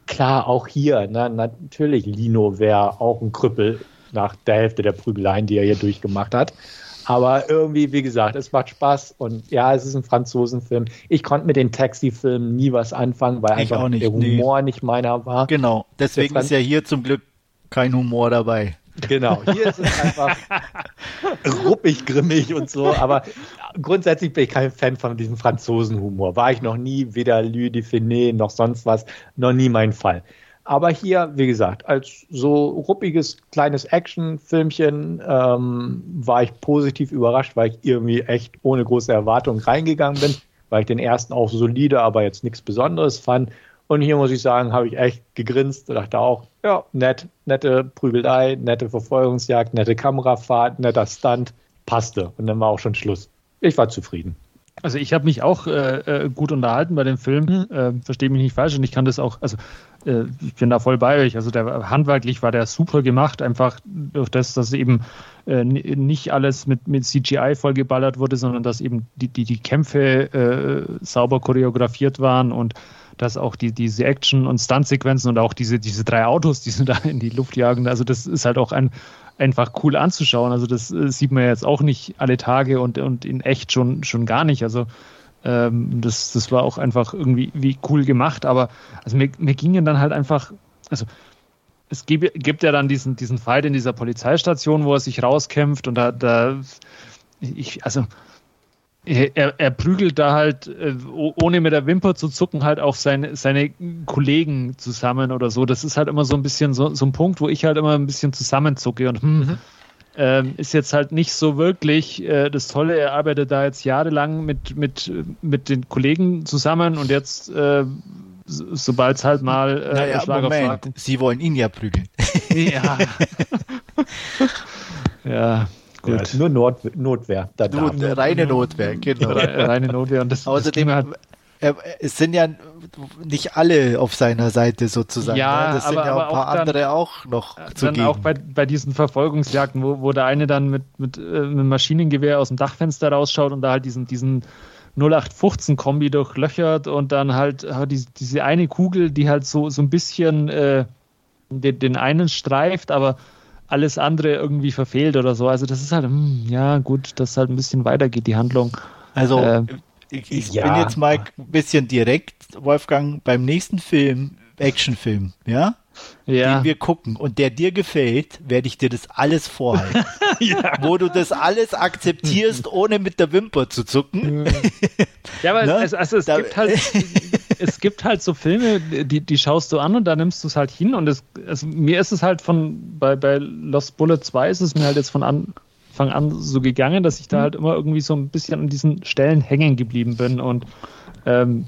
Klar, auch hier, ne, natürlich, Lino wäre auch ein Krüppel nach der Hälfte der Prügeleien, die er hier durchgemacht hat. Aber irgendwie, wie gesagt, es macht Spaß und ja, es ist ein Franzosenfilm. Ich konnte mit den Taxi-Filmen nie was anfangen, weil einfach nicht, der Humor nee. nicht meiner war. Genau, deswegen ist ja hier zum Glück kein Humor dabei. Genau, hier ist es einfach ruppig, grimmig und so, aber grundsätzlich bin ich kein Fan von diesem Franzosenhumor. War ich noch nie, weder Louis de Finet noch sonst was, noch nie mein Fall. Aber hier, wie gesagt, als so ruppiges kleines Actionfilmchen ähm, war ich positiv überrascht, weil ich irgendwie echt ohne große Erwartungen reingegangen bin, weil ich den ersten auch solide, aber jetzt nichts Besonderes fand. Und hier muss ich sagen, habe ich echt gegrinst und dachte auch, ja, nett, nette Prügelei, nette Verfolgungsjagd, nette Kamerafahrt, netter Stunt, passte. Und dann war auch schon Schluss. Ich war zufrieden. Also ich habe mich auch äh, äh, gut unterhalten bei dem Film, mhm. äh, verstehe mich nicht falsch und ich kann das auch, also äh, ich bin da voll bei euch. Also der handwerklich war der super gemacht, einfach durch das, dass eben äh, nicht alles mit, mit CGI vollgeballert wurde, sondern dass eben die, die, die Kämpfe äh, sauber choreografiert waren und dass auch die, diese Action- und Stunt-Sequenzen und auch diese, diese drei Autos, die sie da in die Luft jagen, also das ist halt auch ein, einfach cool anzuschauen. Also das äh, sieht man jetzt auch nicht alle Tage und, und in echt schon, schon gar nicht. Also ähm, das, das war auch einfach irgendwie wie cool gemacht. Aber also mir, mir gingen dann halt einfach, also es gibt, gibt ja dann diesen, diesen Fight in dieser Polizeistation, wo er sich rauskämpft und da, da ich, also er, er prügelt da halt, äh, ohne mit der Wimper zu zucken, halt auch seine, seine Kollegen zusammen oder so. Das ist halt immer so ein bisschen so, so ein Punkt, wo ich halt immer ein bisschen zusammenzucke und hm, mhm. Ähm, ist jetzt halt nicht so wirklich äh, das Tolle. Er arbeitet da jetzt jahrelang mit, mit, mit den Kollegen zusammen und jetzt, äh, sobald es halt mal äh, naja, Moment, Sie wollen ihn ja prügeln. Ja. ja. Gut. Ja, nur Not, Notwehr. Not, reine Notwehr, genau. reine Notwehr. Und das, Außerdem, das äh, es sind ja nicht alle auf seiner Seite sozusagen. Ja, ne? das aber, sind ja aber ein paar auch andere auch noch dann zugegen. auch bei, bei diesen Verfolgungsjagden, wo, wo der eine dann mit, mit, äh, mit einem Maschinengewehr aus dem Dachfenster rausschaut und da halt diesen, diesen 0815-Kombi durchlöchert und dann halt diese, diese eine Kugel, die halt so, so ein bisschen äh, den, den einen streift, aber alles andere irgendwie verfehlt oder so. Also das ist halt, hm, ja gut, dass halt ein bisschen weitergeht, die Handlung. Also äh, ich, ich ja. bin jetzt mal ein bisschen direkt, Wolfgang, beim nächsten Film, Actionfilm, ja? ja. den wir gucken und der dir gefällt, werde ich dir das alles vorhalten. ja. Wo du das alles akzeptierst, ohne mit der Wimper zu zucken. ja, aber ne? es, also es da, gibt halt es gibt halt so Filme, die, die schaust du an und da nimmst du es halt hin und es, also mir ist es halt von bei, bei Lost Bullet 2 ist es mir halt jetzt von Anfang an so gegangen, dass ich da mhm. halt immer irgendwie so ein bisschen an diesen Stellen hängen geblieben bin und ähm,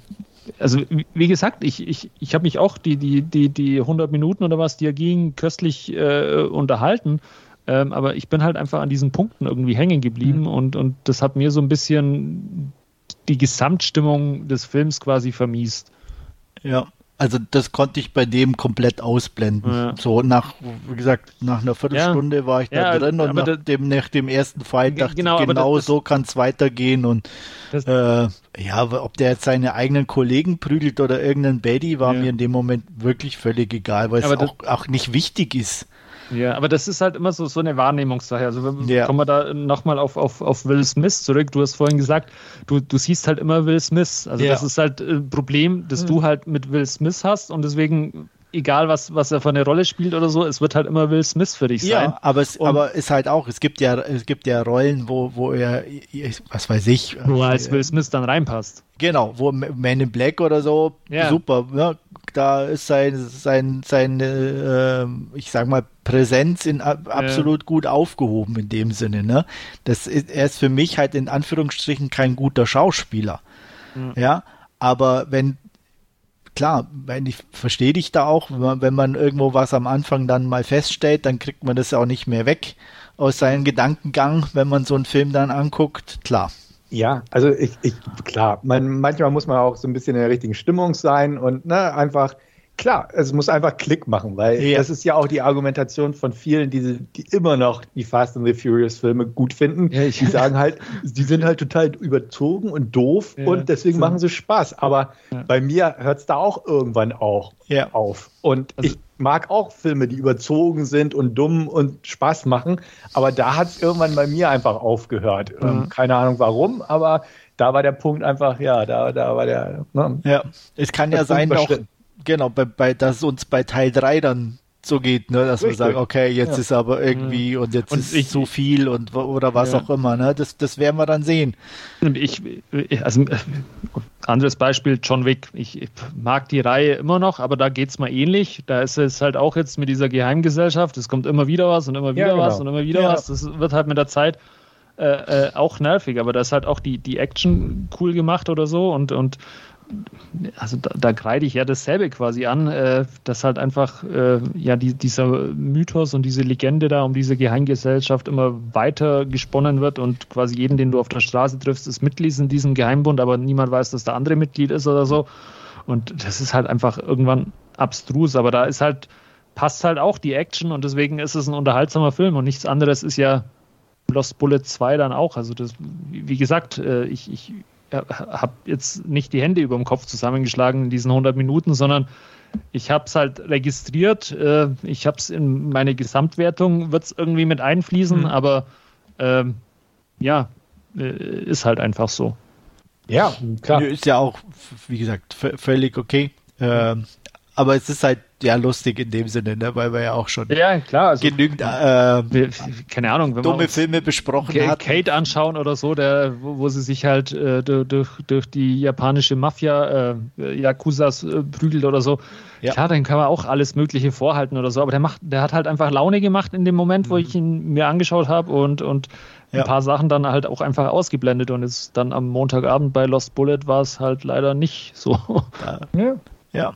also wie gesagt, ich, ich, ich habe mich auch die, die, die, die 100 Minuten oder was, die er ging, köstlich äh, unterhalten. Ähm, aber ich bin halt einfach an diesen Punkten irgendwie hängen geblieben mhm. und, und das hat mir so ein bisschen die Gesamtstimmung des Films quasi vermiest. Ja, also das konnte ich bei dem komplett ausblenden. Ja. So nach, wie gesagt, nach einer Viertelstunde ja. war ich da ja, drin und nach, dem, nach dem ersten Fight dachte genau, ich, genau das, so kann es weitergehen und das, äh, ja, ob der jetzt seine eigenen Kollegen prügelt oder irgendeinen Baddy, war mir in dem Moment wirklich völlig egal, weil es auch, auch nicht wichtig ist. Ja, aber das ist halt immer so, so eine Wahrnehmungssache. Also ja. kommen wir da nochmal auf, auf, auf Will Smith zurück. Du hast vorhin gesagt, du, du siehst halt immer Will Smith. Also ja. das ist halt ein Problem, das mhm. du halt mit Will Smith hast und deswegen egal was, was er für eine Rolle spielt oder so, es wird halt immer Will Smith für dich sein. Ja, aber es aber ist halt auch, es gibt ja, es gibt ja Rollen, wo, wo er, was weiß ich. Wo er als Will Smith dann reinpasst. Genau, wo Man in Black oder so, ja. super, ja, da ist sein, sein, seine, äh, ich sag mal, Präsenz in absolut ja. gut aufgehoben in dem Sinne, ne? Das ist, er ist für mich halt in Anführungsstrichen kein guter Schauspieler. Mhm. Ja, aber wenn klar, wenn ich verstehe dich da auch, wenn man, wenn man irgendwo was am Anfang dann mal feststellt, dann kriegt man das auch nicht mehr weg aus seinem Gedankengang, wenn man so einen Film dann anguckt, klar. Ja, also ich, ich klar, man, manchmal muss man auch so ein bisschen in der richtigen Stimmung sein und ne, einfach Klar, es muss einfach Klick machen, weil ja. das ist ja auch die Argumentation von vielen, die, die immer noch die Fast and the Furious Filme gut finden. Ja, die sagen halt, die sind halt total überzogen und doof ja, und deswegen so. machen sie Spaß. Aber bei mir hört es da auch irgendwann auch auf. Und also, ich mag auch Filme, die überzogen sind und dumm und Spaß machen. Aber da hat es irgendwann bei mir einfach aufgehört. Ähm, keine Ahnung warum, aber da war der Punkt einfach, ja, da, da war der. Ne, ja, es kann ja sein, auch, genau, bei, bei, dass es uns bei Teil 3 dann so geht, ne, dass Richtig. wir sagen, okay, jetzt ja. ist aber irgendwie und jetzt und ist ich, so viel und oder was ja. auch immer, ne? Das, das werden wir dann sehen. Ich, also anderes Beispiel, John Wick. Ich mag die Reihe immer noch, aber da geht es mal ähnlich. Da ist es halt auch jetzt mit dieser Geheimgesellschaft, es kommt immer wieder was und immer wieder ja, genau. was und immer wieder was. Das wird halt mit der Zeit äh, äh, auch nervig, aber da ist halt auch die, die Action cool gemacht oder so und, und also da, da kreide ich ja dasselbe quasi an, äh, dass halt einfach äh, ja die, dieser Mythos und diese Legende da um diese Geheimgesellschaft immer weiter gesponnen wird und quasi jeden, den du auf der Straße triffst, ist Mitglied in diesem Geheimbund, aber niemand weiß, dass der andere Mitglied ist oder so. Und das ist halt einfach irgendwann abstrus, aber da ist halt, passt halt auch die Action und deswegen ist es ein unterhaltsamer Film und nichts anderes ist ja Lost Bullet 2 dann auch. Also das, wie gesagt, äh, ich, ich habe jetzt nicht die Hände über dem Kopf zusammengeschlagen in diesen 100 Minuten, sondern ich habe es halt registriert. Äh, ich habe es in meine Gesamtwertung, wird es irgendwie mit einfließen, mhm. aber ähm, ja, äh, ist halt einfach so. Ja, klar. Ist ja auch, wie gesagt, völlig okay. Ähm, aber es ist halt ja lustig in dem Sinne, ne? weil wir ja auch schon ja, klar, also, genügend äh, keine Ahnung, wenn dumme Filme besprochen haben. Kate anschauen oder so, der, wo, wo sie sich halt äh, durch, durch die japanische Mafia äh, Yakuzas äh, prügelt oder so. Ja. Klar, dann kann man auch alles Mögliche vorhalten oder so, aber der macht, der hat halt einfach Laune gemacht in dem Moment, wo mhm. ich ihn mir angeschaut habe und, und ein ja. paar Sachen dann halt auch einfach ausgeblendet und jetzt dann am Montagabend bei Lost Bullet war es halt leider nicht so. Ja. ja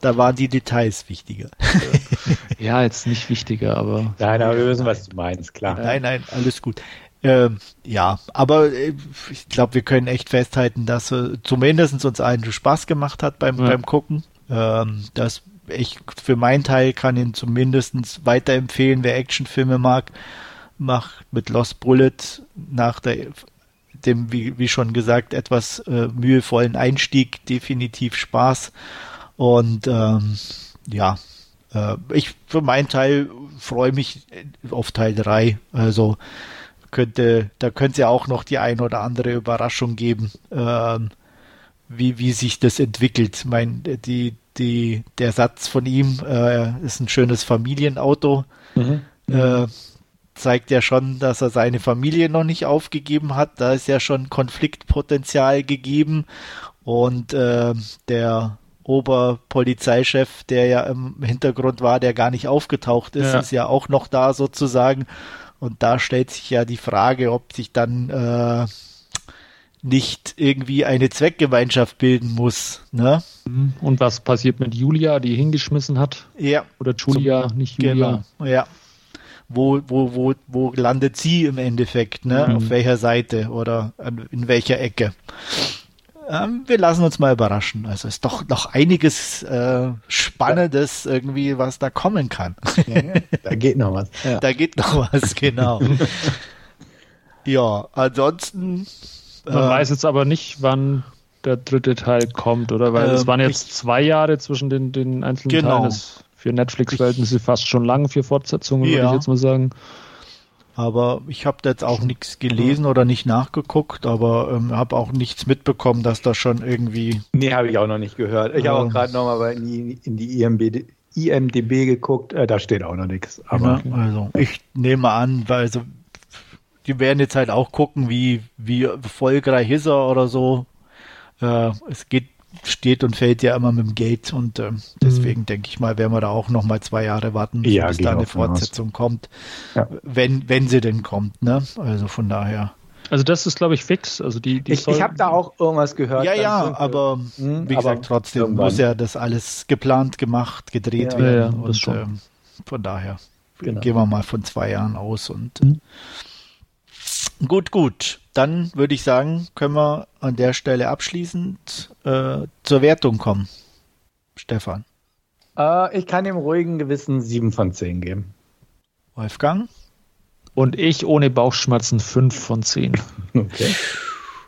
da waren die Details wichtiger. ja, jetzt nicht wichtiger, aber. Nein, aber wir wissen, was du meinst, klar. Nein, nein, alles gut. Ähm, ja, aber äh, ich glaube, wir können echt festhalten, dass äh, zumindest uns allen Spaß gemacht hat beim, ja. beim Gucken. Ähm, dass ich für meinen Teil kann ihn zumindest weiterempfehlen, wer Actionfilme mag, macht mit Lost Bullet nach der, dem, wie, wie schon gesagt, etwas äh, mühevollen Einstieg definitiv Spaß. Und ähm, ja, äh, ich für meinen Teil freue mich auf Teil 3. Also könnte, da könnte es ja auch noch die ein oder andere Überraschung geben, ähm, wie, wie sich das entwickelt. Mein, die, die, der Satz von ihm äh, ist ein schönes Familienauto. Mhm. Äh, zeigt ja schon, dass er seine Familie noch nicht aufgegeben hat. Da ist ja schon Konfliktpotenzial gegeben. Und äh, der Oberpolizeichef, der ja im Hintergrund war, der gar nicht aufgetaucht ist, ja. ist ja auch noch da sozusagen. Und da stellt sich ja die Frage, ob sich dann äh, nicht irgendwie eine Zweckgemeinschaft bilden muss. Ne? Mhm. Und was passiert mit Julia, die hingeschmissen hat? Ja. Oder Julia, Zum, nicht Julia. Genau, ja. Wo, wo, wo, wo landet sie im Endeffekt, ne? Mhm. Auf welcher Seite oder in welcher Ecke? Ähm, wir lassen uns mal überraschen. Also ist doch noch einiges äh, Spannendes irgendwie, was da kommen kann. da geht noch was. Ja. Da geht noch was, genau. ja, ansonsten. Man äh, weiß jetzt aber nicht, wann der dritte Teil kommt, oder? Weil es äh, waren jetzt ich, zwei Jahre zwischen den, den einzelnen genau. Teilen. Das für Netflix-Verhältnisse fast schon lang für Fortsetzungen, ja. würde ich jetzt mal sagen. Aber ich habe jetzt auch nichts gelesen oder nicht nachgeguckt, aber ähm, habe auch nichts mitbekommen, dass da schon irgendwie. Nee, habe ich auch noch nicht gehört. Ich ähm, habe auch gerade nochmal in die, in die IMB, IMDB geguckt, äh, da steht auch noch nichts. Aber ja, also ich nehme an, weil also die werden jetzt halt auch gucken, wie, wie erfolgreich ist er oder so. Äh, es geht steht und fällt ja immer mit dem Geld und äh, deswegen mhm. denke ich mal, werden wir da auch noch mal zwei Jahre warten, ja, bis da eine Fortsetzung aus. kommt, ja. wenn wenn sie denn kommt, ne? Also von daher. Also das ist, glaube ich, fix. Also die, die ich, ich habe da auch irgendwas gehört. Ja, ja, aber mh, wie gesagt, trotzdem irgendwann. muss ja das alles geplant, gemacht, gedreht ja, werden. Ja, und äh, von daher genau. gehen wir mal von zwei Jahren aus und mhm. Gut, gut. Dann würde ich sagen, können wir an der Stelle abschließend äh, zur Wertung kommen. Stefan. Äh, ich kann dem ruhigen Gewissen 7 von 10 geben. Wolfgang? Und ich ohne Bauchschmerzen 5 von 10. Okay.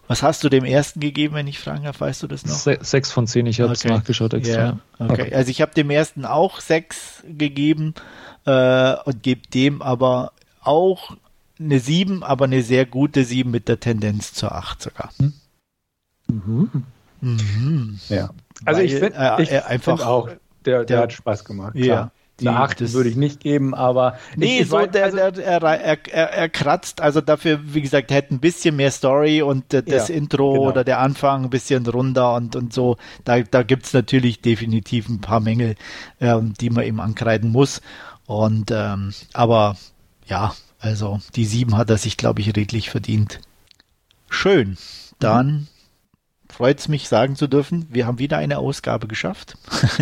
Was hast du dem ersten gegeben, wenn ich fragen darf? Weißt du das noch? Se 6 von 10, ich habe es Okay. nachgeschaut extra. Ja, okay. Also ich habe dem ersten auch sechs gegeben äh, und gebe dem aber auch eine sieben, aber eine sehr gute sieben mit der Tendenz zur acht sogar. Mhm. Ja. Also ich Weil, finde äh, ich äh, einfach- find auch, der, der, der- hat Spaß gemacht. Ja, klar. die- Eine 8 das- würde ich nicht geben, aber Nee, ich, ich so weiß- der, also- der, er, er, er, er kratzt, also dafür, wie gesagt, er hätte ein bisschen mehr Story und äh, das Ja, Intro genau. oder der Anfang ein bisschen runder und, und so. Da, da gibt's natürlich definitiv ein paar Mängel, ähm, die man ihm ankreiden muss. Und ähm, aber ja, also die sieben hat er sich, glaube ich, redlich verdient. Schön. Dann freut's mich sagen zu dürfen, wir haben wieder eine Ausgabe geschafft.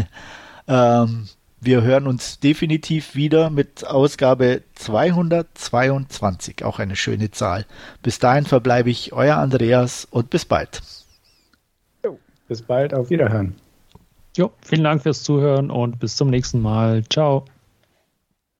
ähm, wir hören uns definitiv wieder mit Ausgabe 222, auch eine schöne Zahl. Bis dahin verbleibe ich euer Andreas und bis bald. bis bald, auf Wiederhören. Jo, vielen Dank fürs Zuhören und bis zum nächsten Mal. Ciao.